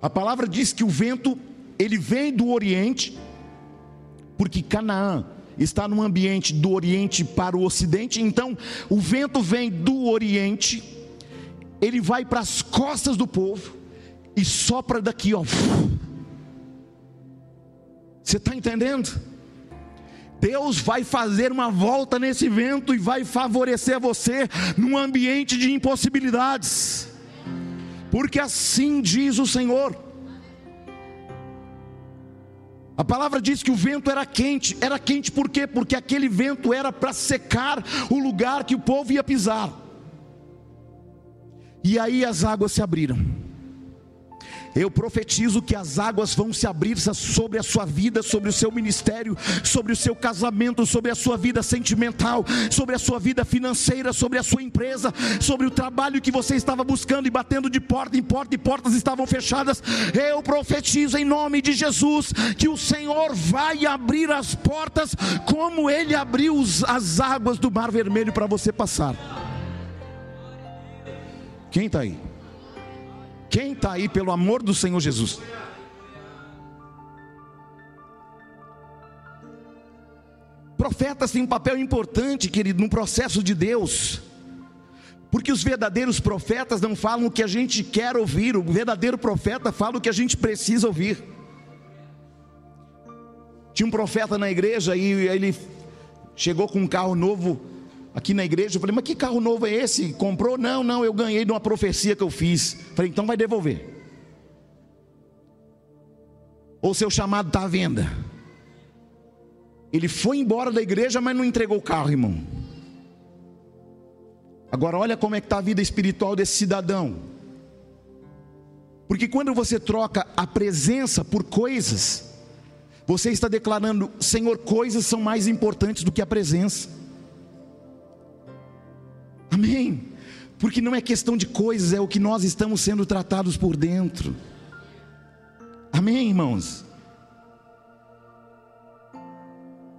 A palavra diz que o vento ele vem do Oriente, porque Canaã está num ambiente do Oriente para o Ocidente, então o vento vem do Oriente, ele vai para as costas do povo e sopra daqui, ó. Você está entendendo? Deus vai fazer uma volta nesse vento e vai favorecer você num ambiente de impossibilidades, porque assim diz o Senhor. A palavra diz que o vento era quente, era quente por quê? Porque aquele vento era para secar o lugar que o povo ia pisar. E aí as águas se abriram. Eu profetizo que as águas vão se abrir sobre a sua vida, sobre o seu ministério, sobre o seu casamento, sobre a sua vida sentimental, sobre a sua vida financeira, sobre a sua empresa, sobre o trabalho que você estava buscando e batendo de porta em porta e portas estavam fechadas. Eu profetizo em nome de Jesus que o Senhor vai abrir as portas como ele abriu as águas do Mar Vermelho para você passar. Quem está aí? Quem está aí pelo amor do Senhor Jesus? Profetas têm um papel importante, querido, no processo de Deus. Porque os verdadeiros profetas não falam o que a gente quer ouvir, o verdadeiro profeta fala o que a gente precisa ouvir. Tinha um profeta na igreja e ele chegou com um carro novo aqui na igreja. Eu falei, mas que carro novo é esse? Comprou? Não, não, eu ganhei de uma profecia que eu fiz. falei, então vai devolver. Ou seu chamado está à venda. Ele foi embora da igreja, mas não entregou o carro, irmão. Agora olha como é que está a vida espiritual desse cidadão. Porque quando você troca a presença por coisas, você está declarando, Senhor, coisas são mais importantes do que a presença. Amém. Porque não é questão de coisas, é o que nós estamos sendo tratados por dentro. Amém, irmãos?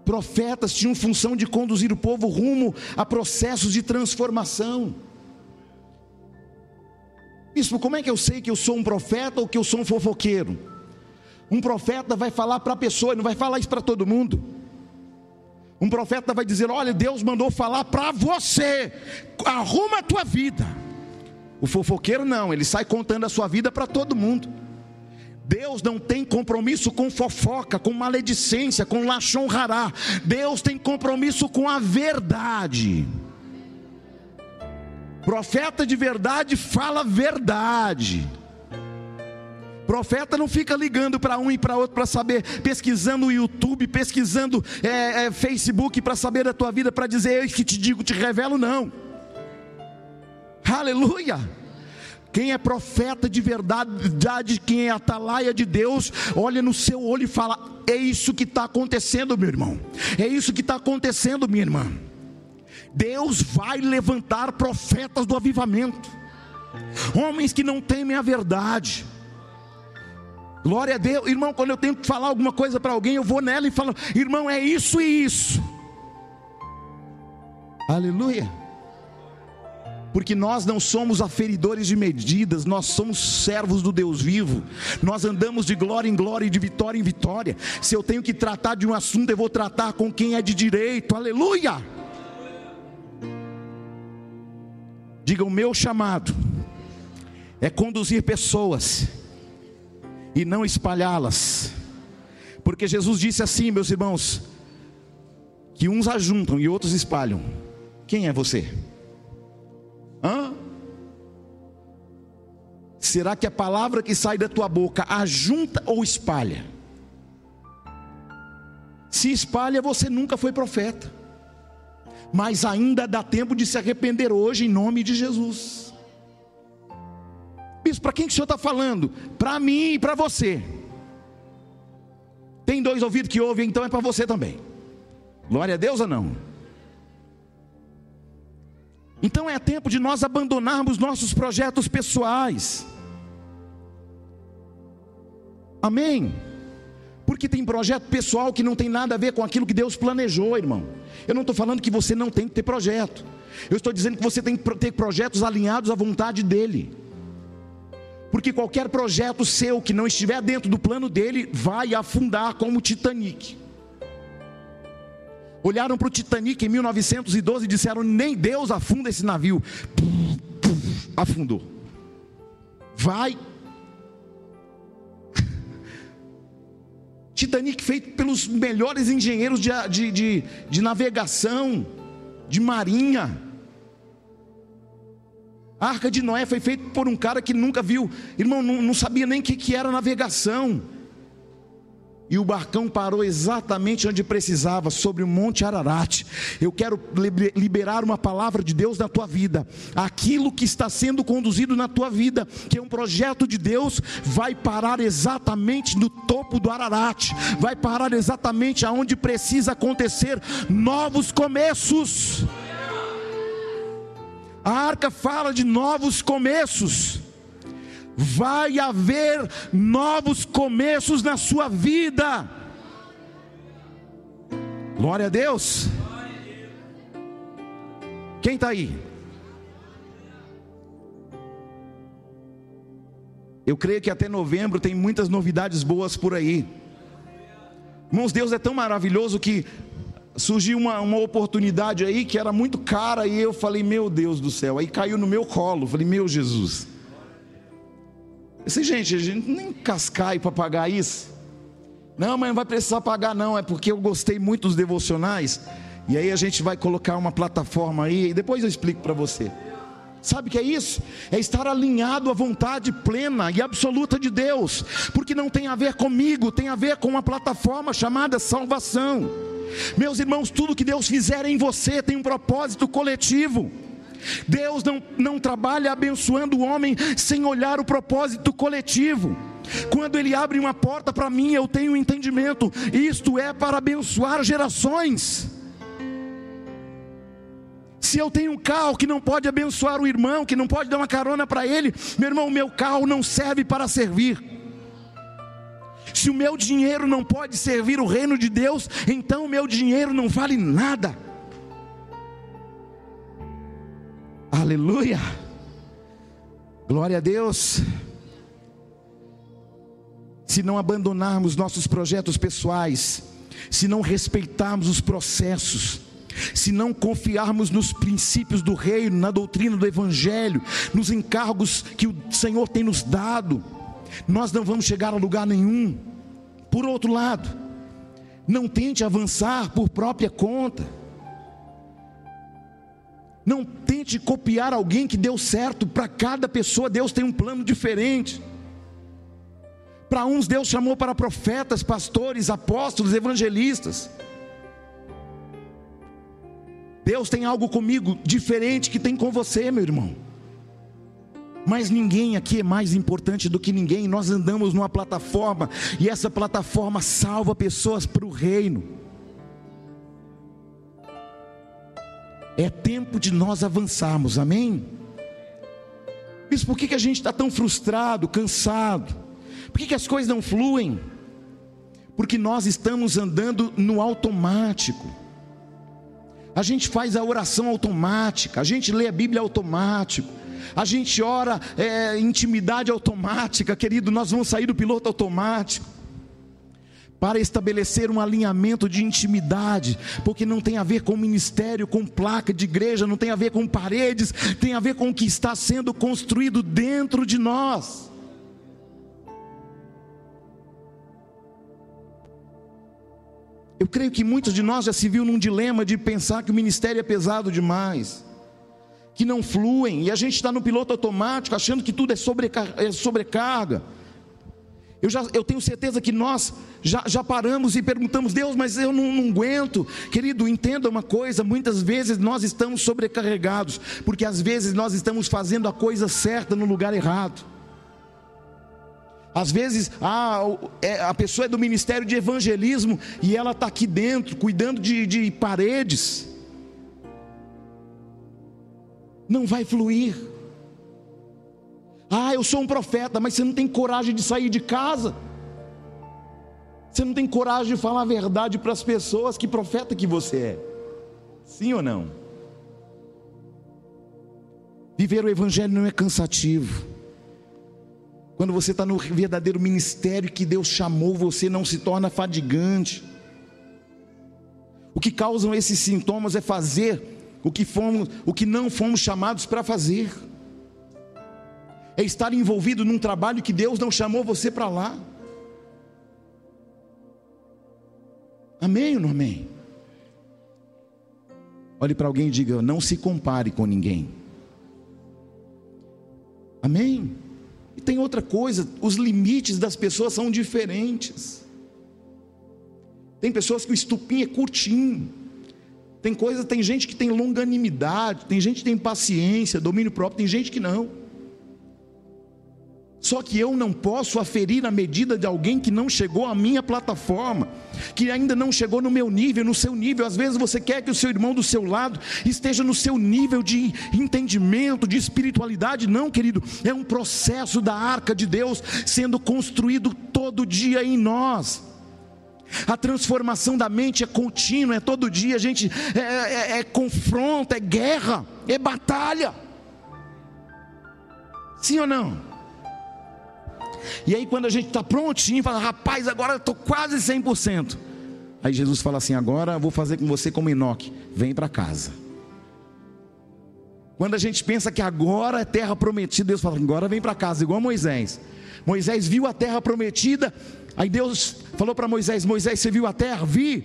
Profetas tinham função de conduzir o povo rumo a processos de transformação. Bispo, como é que eu sei que eu sou um profeta ou que eu sou um fofoqueiro? Um profeta vai falar para a pessoa, não vai falar isso para todo mundo. Um profeta vai dizer: Olha, Deus mandou falar para você, arruma a tua vida. O fofoqueiro não, ele sai contando a sua vida para todo mundo. Deus não tem compromisso com fofoca, com maledicência, com rará. Deus tem compromisso com a verdade. Profeta de verdade fala verdade. Profeta não fica ligando para um e para outro para saber, pesquisando o YouTube, pesquisando é, é, Facebook para saber da tua vida, para dizer eu que te digo, te revelo, não. Aleluia. Quem é profeta de verdade, quem é atalaia de Deus, olha no seu olho e fala: É isso que está acontecendo, meu irmão. É isso que está acontecendo, minha irmã. Deus vai levantar profetas do avivamento, homens que não temem a verdade Glória a Deus, irmão. Quando eu tenho que falar alguma coisa para alguém, eu vou nela e falo, irmão, é isso e isso. Aleluia. Porque nós não somos aferidores de medidas, nós somos servos do Deus vivo. Nós andamos de glória em glória e de vitória em vitória. Se eu tenho que tratar de um assunto, eu vou tratar com quem é de direito. Aleluia. Diga: o meu chamado é conduzir pessoas e não espalhá-las. Porque Jesus disse assim, meus irmãos, que uns ajuntam e outros espalham. Quem é você? Hã? Será que a palavra que sai da tua boca ajunta ou espalha? Se espalha, você nunca foi profeta. Mas ainda dá tempo de se arrepender hoje em nome de Jesus. Bispo, para quem que o senhor está falando? Para mim e para você. Tem dois ouvidos que ouvem, então é para você também. Glória a Deus ou não? Então é tempo de nós abandonarmos nossos projetos pessoais. Amém. Porque tem projeto pessoal que não tem nada a ver com aquilo que Deus planejou, irmão. Eu não estou falando que você não tem que ter projeto. Eu estou dizendo que você tem que ter projetos alinhados à vontade dEle. Porque qualquer projeto seu que não estiver dentro do plano dele vai afundar como o Titanic. Olharam para o Titanic em 1912 e disseram: nem Deus afunda esse navio. Afundou. Vai Titanic feito pelos melhores engenheiros de, de, de, de navegação, de marinha. A arca de Noé foi feita por um cara que nunca viu, irmão, não, não sabia nem o que, que era navegação. E o barcão parou exatamente onde precisava, sobre o Monte Ararat. Eu quero liberar uma palavra de Deus na tua vida. Aquilo que está sendo conduzido na tua vida, que é um projeto de Deus, vai parar exatamente no topo do Ararat. Vai parar exatamente aonde precisa acontecer novos começos. A arca fala de novos começos vai haver novos começos na sua vida. Glória a Deus. Quem está aí? Eu creio que até novembro tem muitas novidades boas por aí. Irmãos, Deus é tão maravilhoso que surgiu uma, uma oportunidade aí que era muito cara e eu falei, meu Deus do céu. Aí caiu no meu colo. Falei, meu Jesus. Disse, gente, a gente nem cascai para pagar isso. Não, mas não vai precisar pagar, não. É porque eu gostei muito dos devocionais. E aí a gente vai colocar uma plataforma aí. E depois eu explico para você. Sabe o que é isso? É estar alinhado à vontade plena e absoluta de Deus, porque não tem a ver comigo, tem a ver com uma plataforma chamada salvação. Meus irmãos, tudo que Deus fizer em você tem um propósito coletivo. Deus não, não trabalha abençoando o homem sem olhar o propósito coletivo. Quando Ele abre uma porta para mim, eu tenho um entendimento, isto é para abençoar gerações. Se eu tenho um carro que não pode abençoar o irmão, que não pode dar uma carona para ele, meu irmão, meu carro não serve para servir. Se o meu dinheiro não pode servir o reino de Deus, então o meu dinheiro não vale nada. Aleluia. Glória a Deus. Se não abandonarmos nossos projetos pessoais, se não respeitarmos os processos, se não confiarmos nos princípios do reino, na doutrina do evangelho, nos encargos que o Senhor tem nos dado, nós não vamos chegar a lugar nenhum. Por outro lado, não tente avançar por própria conta. Não tente copiar alguém que deu certo. Para cada pessoa, Deus tem um plano diferente. Para uns, Deus chamou para profetas, pastores, apóstolos, evangelistas. Deus tem algo comigo diferente que tem com você, meu irmão. Mas ninguém aqui é mais importante do que ninguém. Nós andamos numa plataforma e essa plataforma salva pessoas para o reino. É tempo de nós avançarmos, amém? Isso por que, que a gente está tão frustrado, cansado? Por que, que as coisas não fluem? Porque nós estamos andando no automático. A gente faz a oração automática, a gente lê a Bíblia automático, a gente ora é, intimidade automática, querido, nós vamos sair do piloto automático para estabelecer um alinhamento de intimidade, porque não tem a ver com ministério, com placa de igreja, não tem a ver com paredes, tem a ver com o que está sendo construído dentro de nós. Eu creio que muitos de nós já se viu num dilema de pensar que o ministério é pesado demais, que não fluem, e a gente está no piloto automático, achando que tudo é, é sobrecarga. Eu, já, eu tenho certeza que nós já, já paramos e perguntamos, Deus, mas eu não, não aguento. Querido, entenda uma coisa: muitas vezes nós estamos sobrecarregados, porque às vezes nós estamos fazendo a coisa certa no lugar errado. Às vezes ah, a pessoa é do ministério de evangelismo e ela está aqui dentro, cuidando de, de paredes. Não vai fluir. Ah, eu sou um profeta, mas você não tem coragem de sair de casa. Você não tem coragem de falar a verdade para as pessoas, que profeta que você é. Sim ou não? Viver o Evangelho não é cansativo. Quando você está no verdadeiro ministério que Deus chamou, você não se torna fadigante. O que causam esses sintomas é fazer o que, fomos, o que não fomos chamados para fazer. É estar envolvido num trabalho que Deus não chamou você para lá. Amém ou não amém? Olhe para alguém e diga: não se compare com ninguém. Amém? E tem outra coisa: os limites das pessoas são diferentes. Tem pessoas que o estupim é curtinho. Tem coisa, tem gente que tem longanimidade, tem gente que tem paciência, domínio próprio, tem gente que não. Só que eu não posso aferir a medida de alguém que não chegou à minha plataforma, que ainda não chegou no meu nível, no seu nível. Às vezes você quer que o seu irmão do seu lado esteja no seu nível de entendimento, de espiritualidade. Não, querido, é um processo da arca de Deus sendo construído todo dia em nós. A transformação da mente é contínua, é todo dia, a gente é, é, é confronto, é guerra, é batalha. Sim ou não? E aí, quando a gente está prontinho, fala, rapaz, agora eu estou quase 100%. Aí Jesus fala assim: agora vou fazer com você como Enoque, vem para casa. Quando a gente pensa que agora é terra prometida, Deus fala, agora vem para casa, igual Moisés. Moisés viu a terra prometida, aí Deus falou para Moisés: Moisés, você viu a terra? Vi,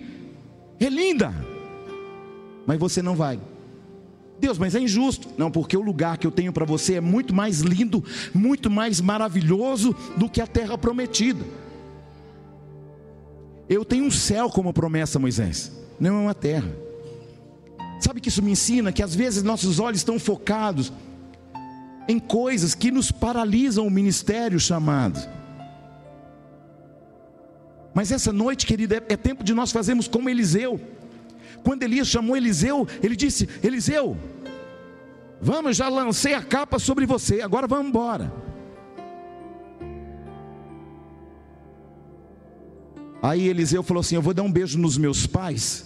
é linda, mas você não vai. Deus, mas é injusto. Não, porque o lugar que eu tenho para você é muito mais lindo, muito mais maravilhoso do que a terra prometida. Eu tenho um céu como promessa, Moisés, não é uma terra. Sabe que isso me ensina que às vezes nossos olhos estão focados em coisas que nos paralisam o ministério chamado. Mas essa noite, querida, é, é tempo de nós fazermos como Eliseu. Quando Elias chamou Eliseu, ele disse: Eliseu, vamos, já lancei a capa sobre você, agora vamos embora. Aí Eliseu falou assim: Eu vou dar um beijo nos meus pais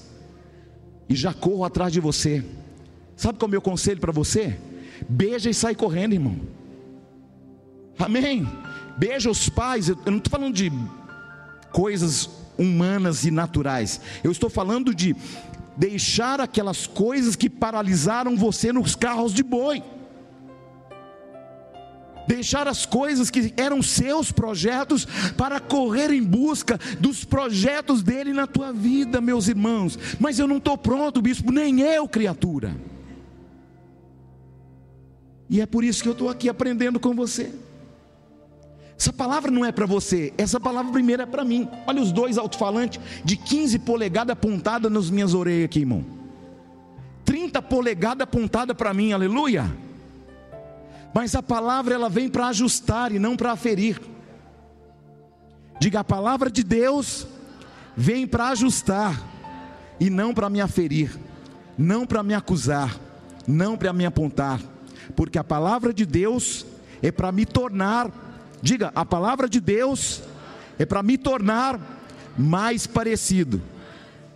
e já corro atrás de você. Sabe qual é o meu conselho para você? Beija e sai correndo, irmão. Amém? Beija os pais. Eu não estou falando de coisas humanas e naturais. Eu estou falando de deixar aquelas coisas que paralisaram você nos carros de boi. Deixar as coisas que eram seus projetos para correr em busca dos projetos dele na tua vida, meus irmãos. Mas eu não estou pronto, bispo, nem eu, criatura. E é por isso que eu estou aqui aprendendo com você. Essa palavra não é para você, essa palavra primeiro é para mim. Olha os dois alto-falantes de 15 polegadas apontadas nas minhas orelhas aqui, irmão. 30 polegadas apontada para mim, aleluia. Mas a palavra ela vem para ajustar e não para ferir. Diga a palavra de Deus vem para ajustar e não para me aferir, não para me acusar, não para me apontar, porque a palavra de Deus é para me tornar Diga, a palavra de Deus é para me tornar mais parecido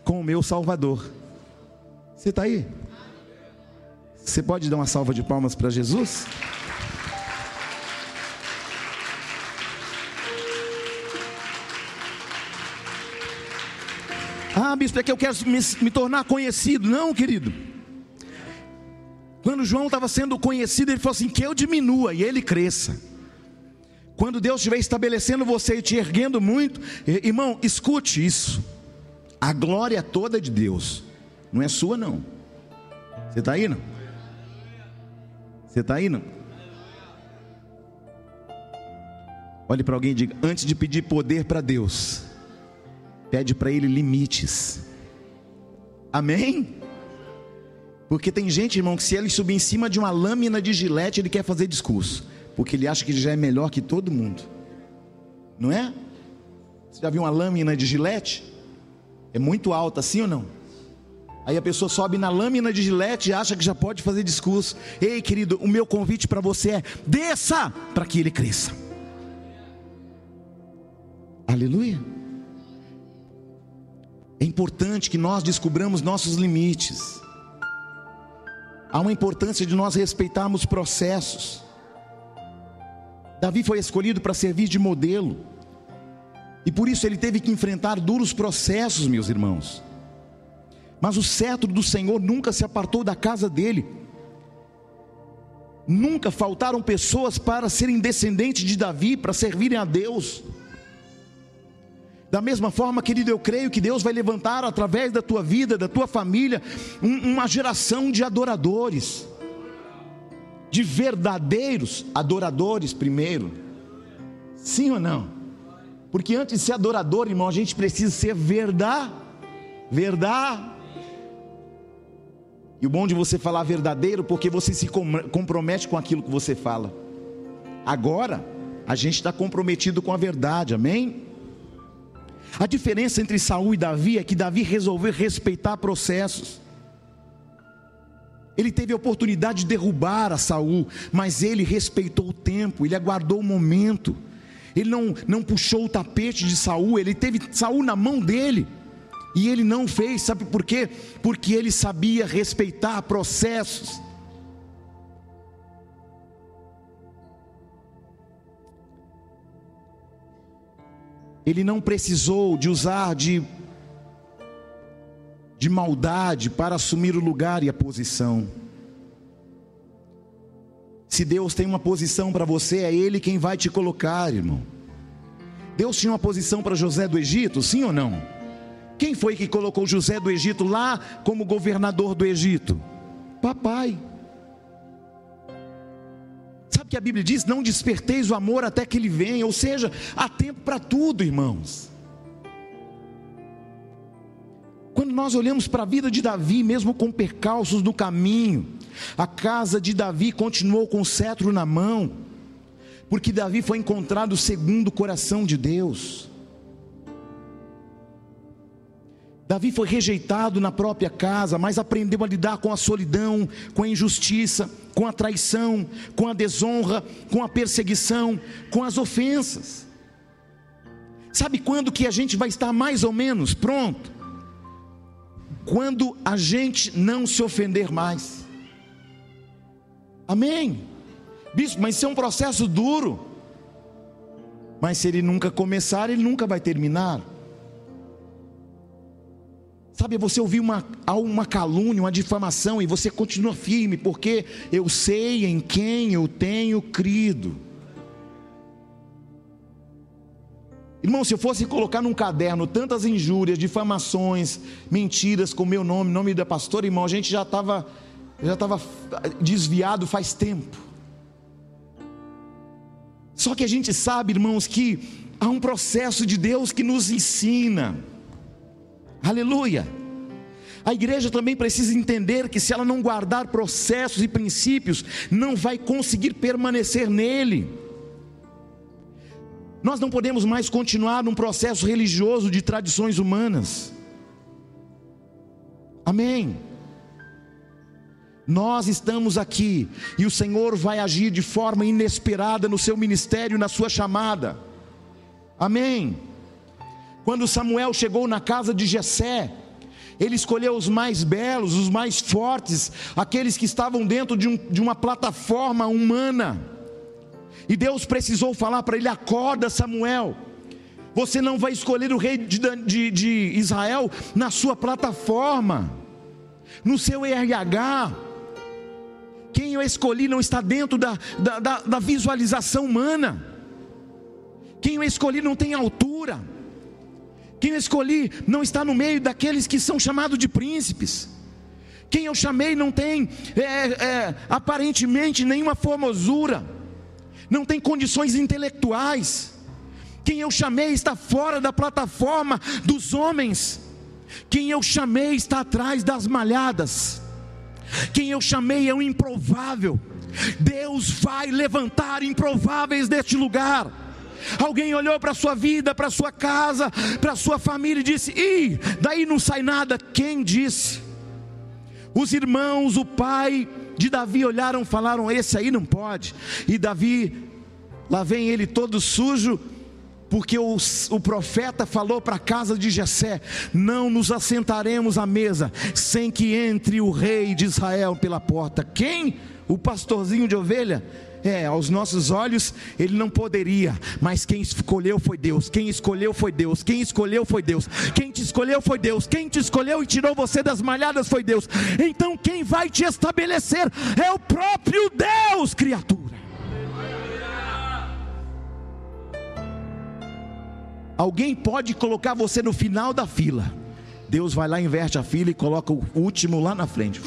com o meu Salvador. Você está aí? Você pode dar uma salva de palmas para Jesus? Ah, bispo, é que eu quero me, me tornar conhecido. Não, querido. Quando João estava sendo conhecido, ele falou assim: que eu diminua e ele cresça. Quando Deus estiver estabelecendo você e te erguendo muito, irmão, escute isso. A glória toda é de Deus, não é sua não. Você está indo? Você está indo? Olhe para alguém e diga: antes de pedir poder para Deus, pede para Ele limites. Amém? Porque tem gente, irmão, que se ele subir em cima de uma lâmina de gilete, ele quer fazer discurso porque ele acha que ele já é melhor que todo mundo. Não é? Você já viu uma lâmina de gilete? É muito alta, sim ou não? Aí a pessoa sobe na lâmina de gilete e acha que já pode fazer discurso. Ei, querido, o meu convite para você é: desça para que ele cresça. Aleluia. É importante que nós descobramos nossos limites. Há uma importância de nós respeitarmos processos. Davi foi escolhido para servir de modelo. E por isso ele teve que enfrentar duros processos, meus irmãos. Mas o cetro do Senhor nunca se apartou da casa dele. Nunca faltaram pessoas para serem descendentes de Davi, para servirem a Deus. Da mesma forma, querido, eu creio que Deus vai levantar através da tua vida, da tua família, um, uma geração de adoradores, de verdadeiros adoradores, primeiro. Sim ou não? Porque antes de ser adorador, irmão, a gente precisa ser verdade, verdade. E o bom de você falar verdadeiro, porque você se compromete com aquilo que você fala. Agora, a gente está comprometido com a verdade, amém? A diferença entre Saul e Davi é que Davi resolveu respeitar processos. Ele teve a oportunidade de derrubar a Saul, mas ele respeitou o tempo, ele aguardou o momento. Ele não, não puxou o tapete de Saul, ele teve Saul na mão dele. E ele não fez, sabe por quê? Porque ele sabia respeitar processos. Ele não precisou de usar de, de maldade para assumir o lugar e a posição. Se Deus tem uma posição para você, é Ele quem vai te colocar, irmão. Deus tinha uma posição para José do Egito, sim ou não? Quem foi que colocou José do Egito lá como governador do Egito? Papai que a Bíblia diz: não desperteis o amor até que ele venha, ou seja, há tempo para tudo, irmãos. Quando nós olhamos para a vida de Davi, mesmo com percalços no caminho, a casa de Davi continuou com o cetro na mão, porque Davi foi encontrado segundo o coração de Deus. Davi foi rejeitado na própria casa, mas aprendeu a lidar com a solidão, com a injustiça, com a traição, com a desonra, com a perseguição, com as ofensas. Sabe quando que a gente vai estar mais ou menos pronto? Quando a gente não se ofender mais. Amém. Bispo, mas isso é um processo duro. Mas se ele nunca começar, ele nunca vai terminar. Sabe, você ouviu uma, uma calúnia, uma difamação e você continua firme, porque eu sei em quem eu tenho crido. Irmão, se eu fosse colocar num caderno tantas injúrias, difamações, mentiras com meu nome, nome da pastora, irmão, a gente já estava já estava desviado faz tempo. Só que a gente sabe, irmãos, que há um processo de Deus que nos ensina Aleluia. A igreja também precisa entender que se ela não guardar processos e princípios, não vai conseguir permanecer nele. Nós não podemos mais continuar num processo religioso de tradições humanas. Amém. Nós estamos aqui e o Senhor vai agir de forma inesperada no seu ministério, na sua chamada. Amém. Quando Samuel chegou na casa de Jessé, ele escolheu os mais belos, os mais fortes, aqueles que estavam dentro de, um, de uma plataforma humana. E Deus precisou falar para ele: acorda, Samuel. Você não vai escolher o rei de, de, de Israel na sua plataforma, no seu RH. Quem eu escolhi não está dentro da, da, da, da visualização humana. Quem eu escolhi não tem altura. Quem eu escolhi não está no meio daqueles que são chamados de príncipes. Quem eu chamei não tem é, é, aparentemente nenhuma formosura, não tem condições intelectuais. Quem eu chamei está fora da plataforma dos homens. Quem eu chamei está atrás das malhadas. Quem eu chamei é um improvável. Deus vai levantar improváveis deste lugar. Alguém olhou para a sua vida, para a sua casa, para a sua família e disse: Ih, daí não sai nada. Quem disse? Os irmãos, o pai de Davi olharam, falaram: Esse aí não pode. E Davi, lá vem ele todo sujo, porque os, o profeta falou para a casa de Jessé: não nos assentaremos à mesa sem que entre o rei de Israel pela porta. Quem? O pastorzinho de ovelha? É, aos nossos olhos ele não poderia, mas quem escolheu foi Deus. Quem escolheu foi Deus. Quem escolheu foi Deus. Quem te escolheu foi Deus. Quem te escolheu e tirou você das malhadas foi Deus. Então quem vai te estabelecer é o próprio Deus, criatura. Alguém pode colocar você no final da fila. Deus vai lá, inverte a fila e coloca o último lá na frente.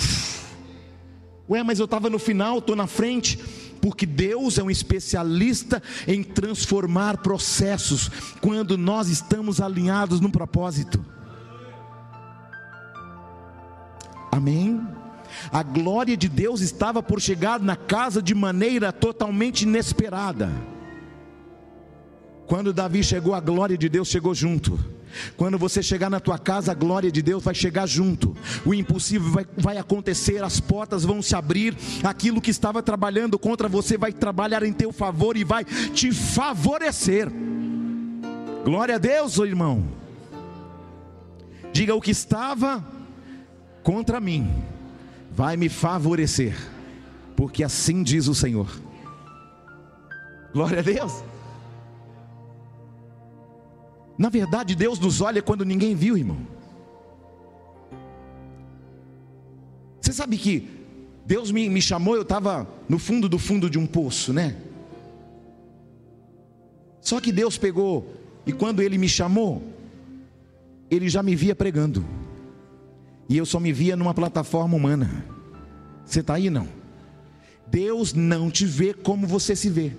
Ué, mas eu estava no final, estou na frente. Porque Deus é um especialista em transformar processos quando nós estamos alinhados no propósito. Amém? A glória de Deus estava por chegar na casa de maneira totalmente inesperada. Quando Davi chegou, a glória de Deus chegou junto. Quando você chegar na tua casa, a glória de Deus vai chegar junto. O impossível vai, vai acontecer, as portas vão se abrir. Aquilo que estava trabalhando contra você vai trabalhar em teu favor e vai te favorecer. Glória a Deus, oh irmão. Diga o que estava contra mim, vai me favorecer, porque assim diz o Senhor. Glória a Deus. Na verdade, Deus nos olha quando ninguém viu, irmão. Você sabe que Deus me, me chamou, eu estava no fundo do fundo de um poço, né? Só que Deus pegou, e quando Ele me chamou, Ele já me via pregando, e eu só me via numa plataforma humana. Você está aí não? Deus não te vê como você se vê.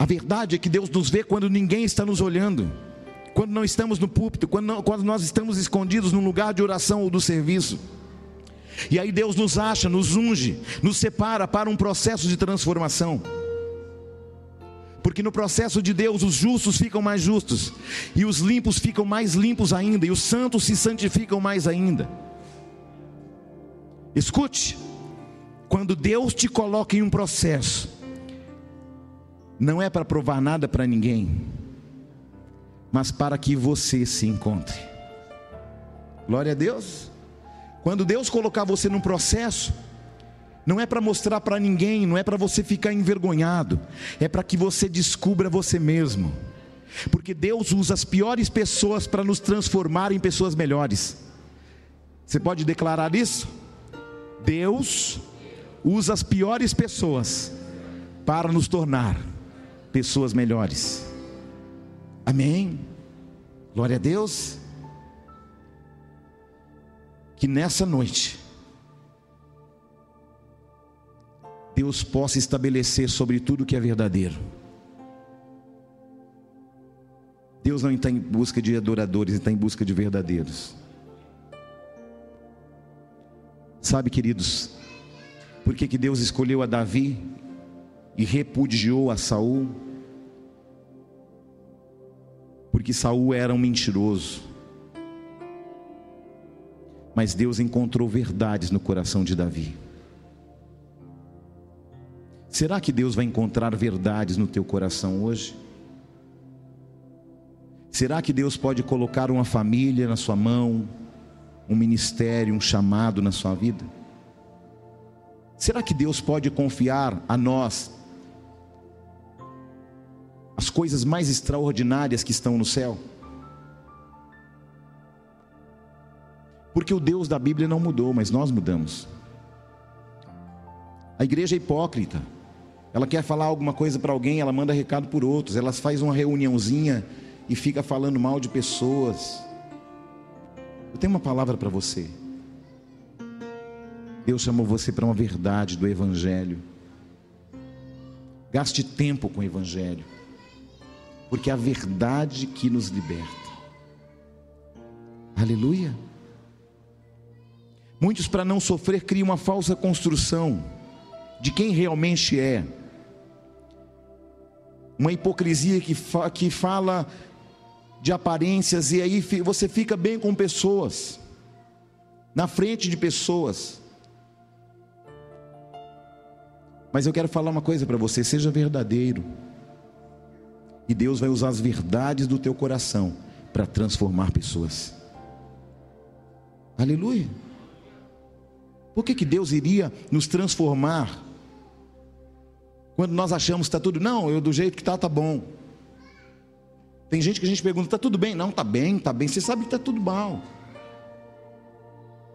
A verdade é que Deus nos vê quando ninguém está nos olhando, quando não estamos no púlpito, quando, não, quando nós estamos escondidos num lugar de oração ou do serviço. E aí Deus nos acha, nos unge, nos separa para um processo de transformação. Porque no processo de Deus os justos ficam mais justos, e os limpos ficam mais limpos ainda, e os santos se santificam mais ainda. Escute, quando Deus te coloca em um processo, não é para provar nada para ninguém, mas para que você se encontre. Glória a Deus. Quando Deus colocar você num processo, não é para mostrar para ninguém, não é para você ficar envergonhado, é para que você descubra você mesmo. Porque Deus usa as piores pessoas para nos transformar em pessoas melhores. Você pode declarar isso? Deus usa as piores pessoas para nos tornar pessoas melhores. Amém. Glória a Deus. Que nessa noite Deus possa estabelecer sobre tudo que é verdadeiro. Deus não está em busca de adoradores, está em busca de verdadeiros. Sabe, queridos, por que, que Deus escolheu a Davi e repudiou a Saul, porque Saul era um mentiroso. Mas Deus encontrou verdades no coração de Davi. Será que Deus vai encontrar verdades no teu coração hoje? Será que Deus pode colocar uma família na sua mão, um ministério, um chamado na sua vida? Será que Deus pode confiar a nós as coisas mais extraordinárias que estão no céu. Porque o Deus da Bíblia não mudou, mas nós mudamos. A igreja é hipócrita. Ela quer falar alguma coisa para alguém, ela manda recado por outros, ela faz uma reuniãozinha e fica falando mal de pessoas. Eu tenho uma palavra para você. Deus chamou você para uma verdade do Evangelho. Gaste tempo com o Evangelho porque é a verdade que nos liberta. Aleluia. Muitos, para não sofrer, criam uma falsa construção de quem realmente é. Uma hipocrisia que, fa que fala de aparências, e aí você fica bem com pessoas, na frente de pessoas. Mas eu quero falar uma coisa para você: seja verdadeiro. E Deus vai usar as verdades do teu coração para transformar pessoas. Aleluia. Por que, que Deus iria nos transformar quando nós achamos que está tudo, não, eu do jeito que está, está bom. Tem gente que a gente pergunta, está tudo bem? Não, está bem, está bem. Você sabe que está tudo mal.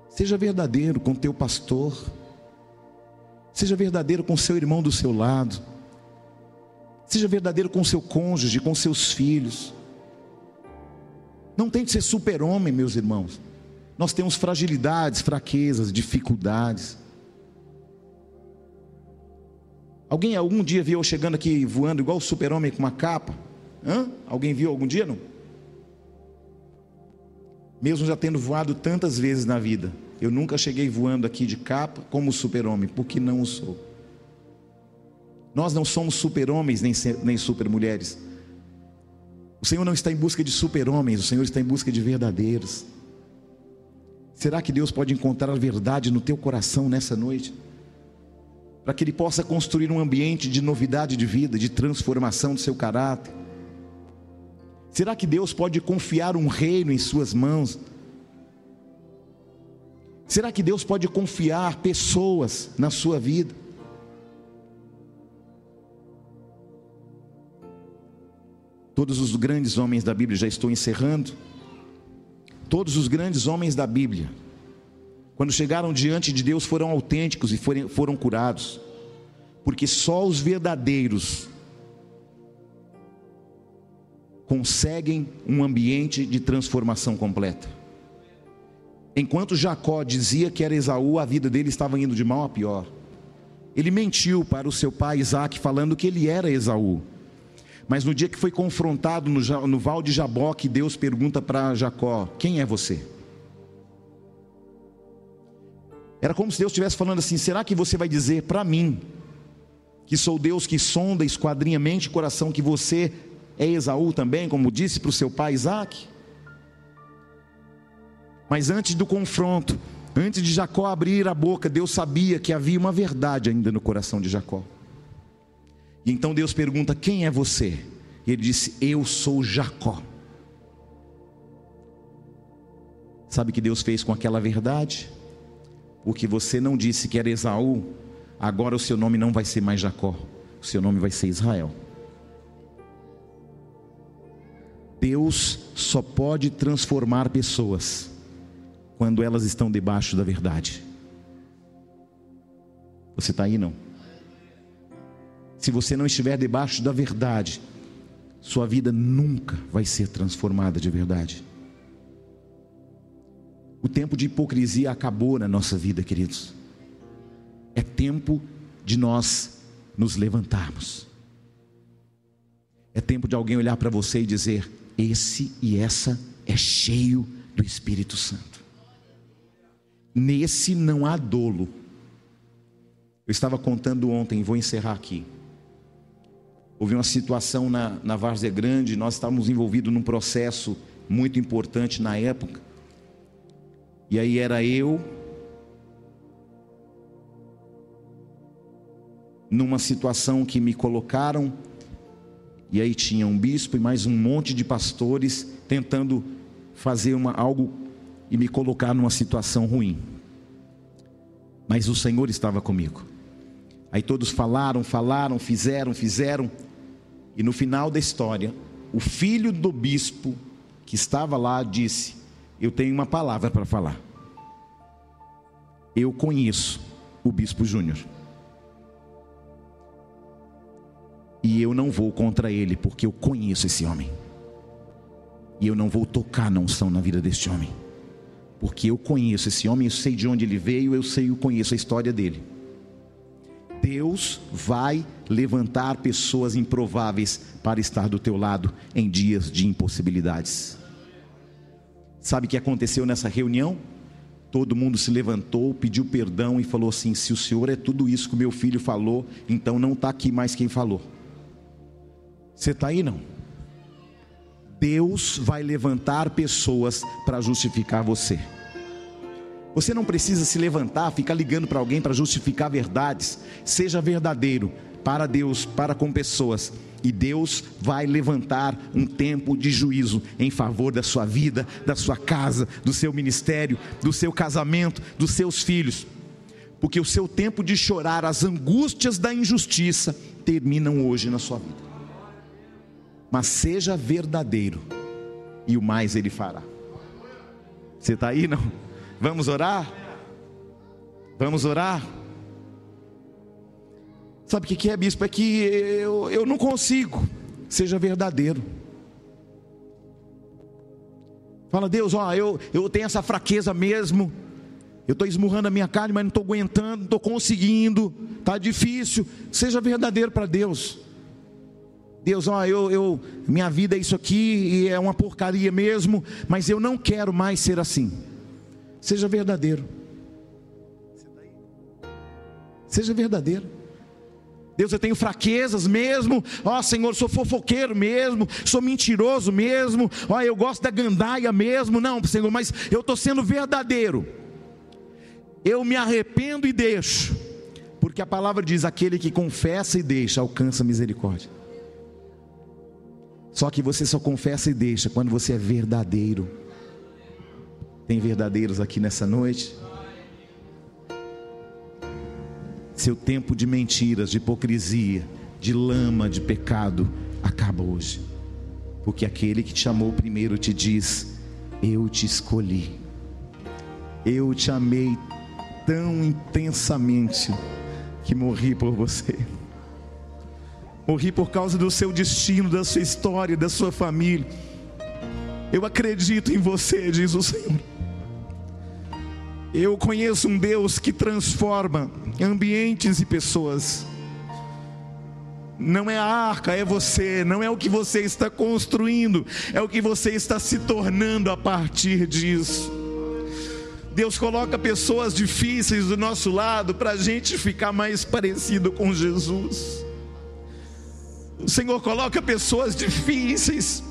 Seja verdadeiro com teu pastor. Seja verdadeiro com seu irmão do seu lado. Seja verdadeiro com seu cônjuge, com seus filhos. Não tente ser super-homem, meus irmãos. Nós temos fragilidades, fraquezas, dificuldades. Alguém algum dia viu eu chegando aqui voando igual o super-homem com uma capa? Hã? Alguém viu algum dia não? Mesmo já tendo voado tantas vezes na vida, eu nunca cheguei voando aqui de capa como super-homem, porque não o sou. Nós não somos super-homens nem, nem super-mulheres. O Senhor não está em busca de super-homens, o Senhor está em busca de verdadeiros. Será que Deus pode encontrar a verdade no teu coração nessa noite? Para que Ele possa construir um ambiente de novidade de vida, de transformação do seu caráter. Será que Deus pode confiar um reino em Suas mãos? Será que Deus pode confiar pessoas na sua vida? Todos os grandes homens da Bíblia, já estou encerrando. Todos os grandes homens da Bíblia, quando chegaram diante de Deus, foram autênticos e foram, foram curados, porque só os verdadeiros conseguem um ambiente de transformação completa. Enquanto Jacó dizia que era Esaú, a vida dele estava indo de mal a pior. Ele mentiu para o seu pai Isaac, falando que ele era Esaú. Mas no dia que foi confrontado no, no val de Jaboque, Deus pergunta para Jacó: Quem é você? Era como se Deus estivesse falando assim: Será que você vai dizer para mim, que sou Deus que sonda, esquadrinha mente e coração, que você é Esaú também, como disse para o seu pai Isaac? Mas antes do confronto, antes de Jacó abrir a boca, Deus sabia que havia uma verdade ainda no coração de Jacó. E então Deus pergunta: Quem é você? E ele disse: Eu sou Jacó. Sabe o que Deus fez com aquela verdade? Porque você não disse que era Esaú, agora o seu nome não vai ser mais Jacó, o seu nome vai ser Israel. Deus só pode transformar pessoas quando elas estão debaixo da verdade. Você está aí não? Se você não estiver debaixo da verdade, sua vida nunca vai ser transformada de verdade. O tempo de hipocrisia acabou na nossa vida, queridos. É tempo de nós nos levantarmos. É tempo de alguém olhar para você e dizer: esse e essa é cheio do Espírito Santo. Nesse não há dolo. Eu estava contando ontem, vou encerrar aqui. Houve uma situação na, na Várzea Grande, nós estávamos envolvidos num processo muito importante na época. E aí era eu, numa situação que me colocaram, e aí tinha um bispo e mais um monte de pastores tentando fazer uma, algo e me colocar numa situação ruim. Mas o Senhor estava comigo. Aí todos falaram, falaram, fizeram, fizeram. E no final da história, o filho do bispo que estava lá disse: Eu tenho uma palavra para falar. Eu conheço o bispo Júnior. E eu não vou contra ele, porque eu conheço esse homem. E eu não vou tocar na unção na vida deste homem. Porque eu conheço esse homem, eu sei de onde ele veio, eu sei, eu conheço a história dele. Deus vai levantar pessoas improváveis para estar do teu lado em dias de impossibilidades. Sabe o que aconteceu nessa reunião? Todo mundo se levantou, pediu perdão e falou assim: se o Senhor é tudo isso que meu filho falou, então não está aqui mais quem falou. Você está aí não? Deus vai levantar pessoas para justificar você. Você não precisa se levantar, ficar ligando para alguém para justificar verdades. Seja verdadeiro para Deus, para com pessoas. E Deus vai levantar um tempo de juízo em favor da sua vida, da sua casa, do seu ministério, do seu casamento, dos seus filhos. Porque o seu tempo de chorar as angústias da injustiça terminam hoje na sua vida. Mas seja verdadeiro, e o mais Ele fará. Você está aí, não? Vamos orar? Vamos orar? Sabe o que é, bispo? É que eu, eu não consigo. Seja verdadeiro. Fala, Deus, ó, eu, eu tenho essa fraqueza mesmo. Eu estou esmurrando a minha carne, mas não estou aguentando, não estou conseguindo. Está difícil. Seja verdadeiro para Deus. Deus, ó, eu, eu, minha vida é isso aqui e é uma porcaria mesmo, mas eu não quero mais ser assim. Seja verdadeiro. Seja verdadeiro. Deus, eu tenho fraquezas mesmo. Ó, Senhor, sou fofoqueiro mesmo, sou mentiroso mesmo. Ó, eu gosto da gandaia mesmo. Não, Senhor, mas eu estou sendo verdadeiro. Eu me arrependo e deixo. Porque a palavra diz: aquele que confessa e deixa alcança misericórdia. Só que você só confessa e deixa quando você é verdadeiro. Tem verdadeiros aqui nessa noite? Seu tempo de mentiras, de hipocrisia, de lama, de pecado, acaba hoje. Porque aquele que te chamou primeiro te diz: Eu te escolhi. Eu te amei tão intensamente que morri por você. Morri por causa do seu destino, da sua história, da sua família. Eu acredito em você, diz o Senhor. Eu conheço um Deus que transforma ambientes e pessoas. Não é a arca, é você, não é o que você está construindo, é o que você está se tornando a partir disso. Deus coloca pessoas difíceis do nosso lado para a gente ficar mais parecido com Jesus. O Senhor coloca pessoas difíceis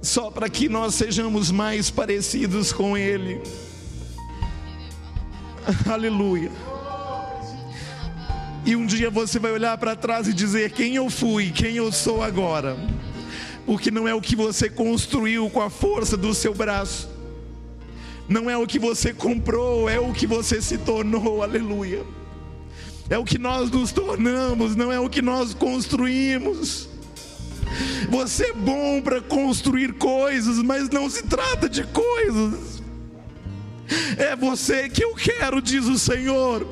só para que nós sejamos mais parecidos com Ele. Aleluia. E um dia você vai olhar para trás e dizer quem eu fui, quem eu sou agora. Porque não é o que você construiu com a força do seu braço. Não é o que você comprou, é o que você se tornou. Aleluia. É o que nós nos tornamos, não é o que nós construímos. Você é bom para construir coisas, mas não se trata de coisas. É você que eu quero, diz o Senhor.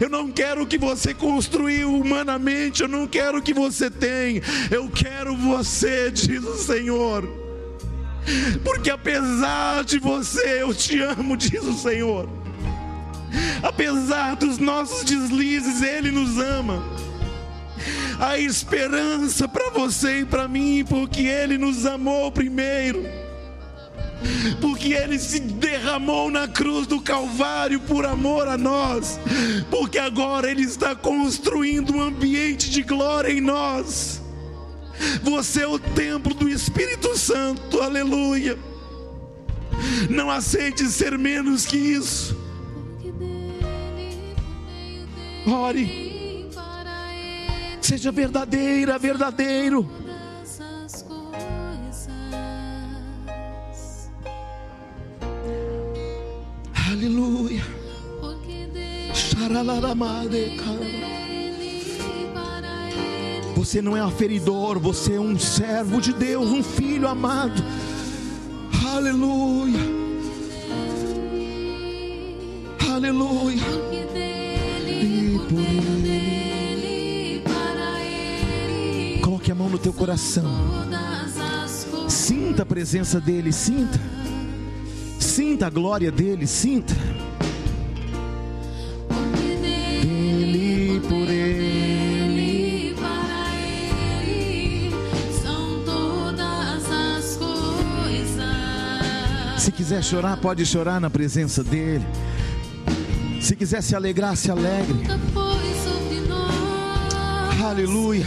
Eu não quero que você construiu humanamente, eu não quero que você tem, eu quero você, diz o Senhor. Porque apesar de você, eu te amo, diz o Senhor. Apesar dos nossos deslizes, Ele nos ama. Há esperança para você e para mim, porque Ele nos amou primeiro porque Ele se derramou na cruz do Calvário por amor a nós, porque agora Ele está construindo um ambiente de glória em nós. Você é o templo do Espírito Santo, aleluia. Não aceite ser menos que isso. Ore, seja verdadeira, verdadeiro. Aleluia. Você não é aferidor, você é um servo de Deus, um filho amado. Aleluia. Aleluia. E por ele. Coloque a mão no teu coração. Sinta a presença dele, sinta. Sinta a glória dele, sinta. Dele por ele. para ele são todas as coisas. Se quiser chorar, pode chorar na presença dele. Se quiser se alegrar, se alegre. Aleluia.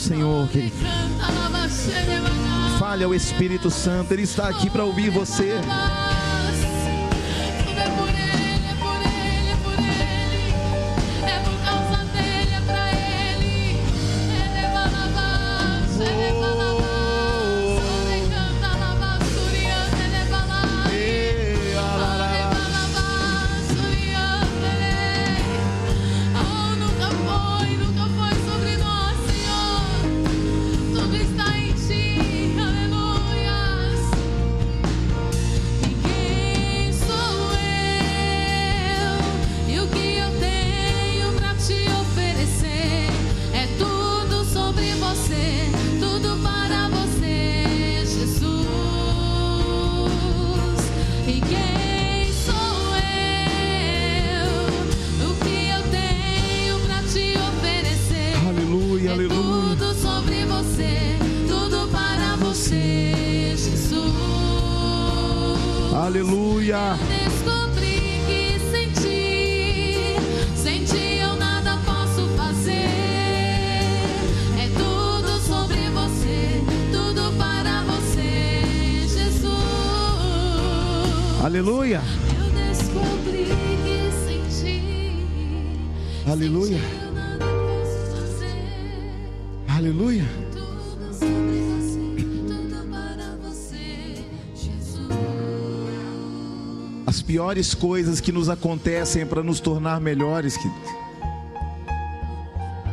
Senhor, querido. Fale ao Espírito Santo, Ele está aqui para ouvir você. As piores coisas que nos acontecem para nos tornar melhores.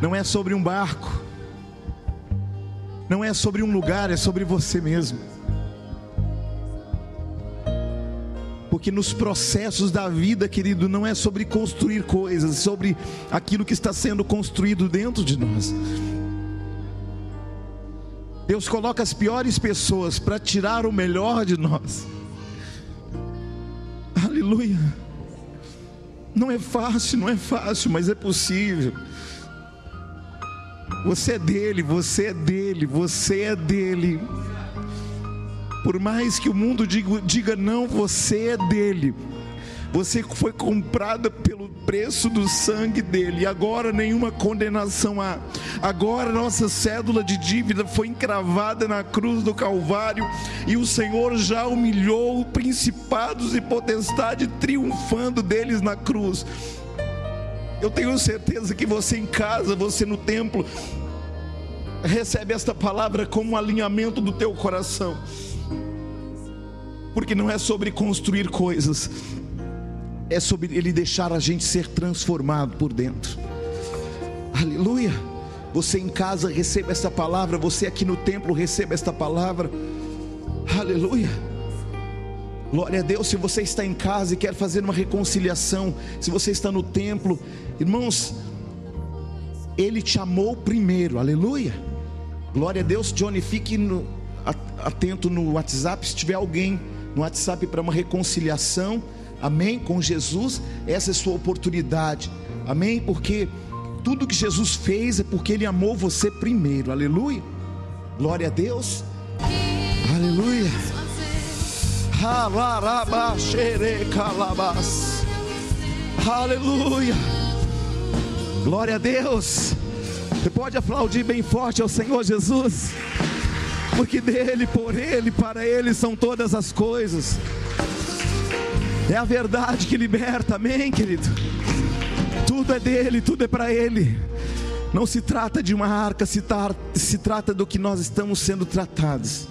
Não é sobre um barco. Não é sobre um lugar, é sobre você mesmo. Porque nos processos da vida, querido, não é sobre construir coisas, é sobre aquilo que está sendo construído dentro de nós. Deus coloca as piores pessoas para tirar o melhor de nós. Aleluia. Não é fácil, não é fácil, mas é possível. Você é dele, você é dele, você é dele. Por mais que o mundo diga, diga não, você é dele. Você foi comprada pelo preço do sangue dele. E agora nenhuma condenação há. Agora nossa cédula de dívida foi encravada na cruz do Calvário. E o Senhor já humilhou principados e potestade, triunfando deles na cruz. Eu tenho certeza que você em casa, você no templo, recebe esta palavra como um alinhamento do teu coração. Porque não é sobre construir coisas, é sobre Ele deixar a gente ser transformado por dentro. Aleluia. Você em casa receba esta palavra, você aqui no templo receba esta palavra. Aleluia. Glória a Deus, se você está em casa e quer fazer uma reconciliação, se você está no templo, irmãos, Ele te amou primeiro, aleluia. Glória a Deus, Johnny, fique no- atento no WhatsApp, se tiver alguém no WhatsApp para uma reconciliação, amém, com Jesus, essa é sua oportunidade, amém, porque tudo que Jesus fez é porque Ele amou você primeiro, aleluia. Glória a Deus, aleluia. Aleluia. Glória a Deus. Você pode aplaudir bem forte ao Senhor Jesus. Porque dele, por ele, para ele são todas as coisas. É a verdade que liberta, amém, querido? Tudo é dele, tudo é para ele. Não se trata de uma arca, se, se trata do que nós estamos sendo tratados.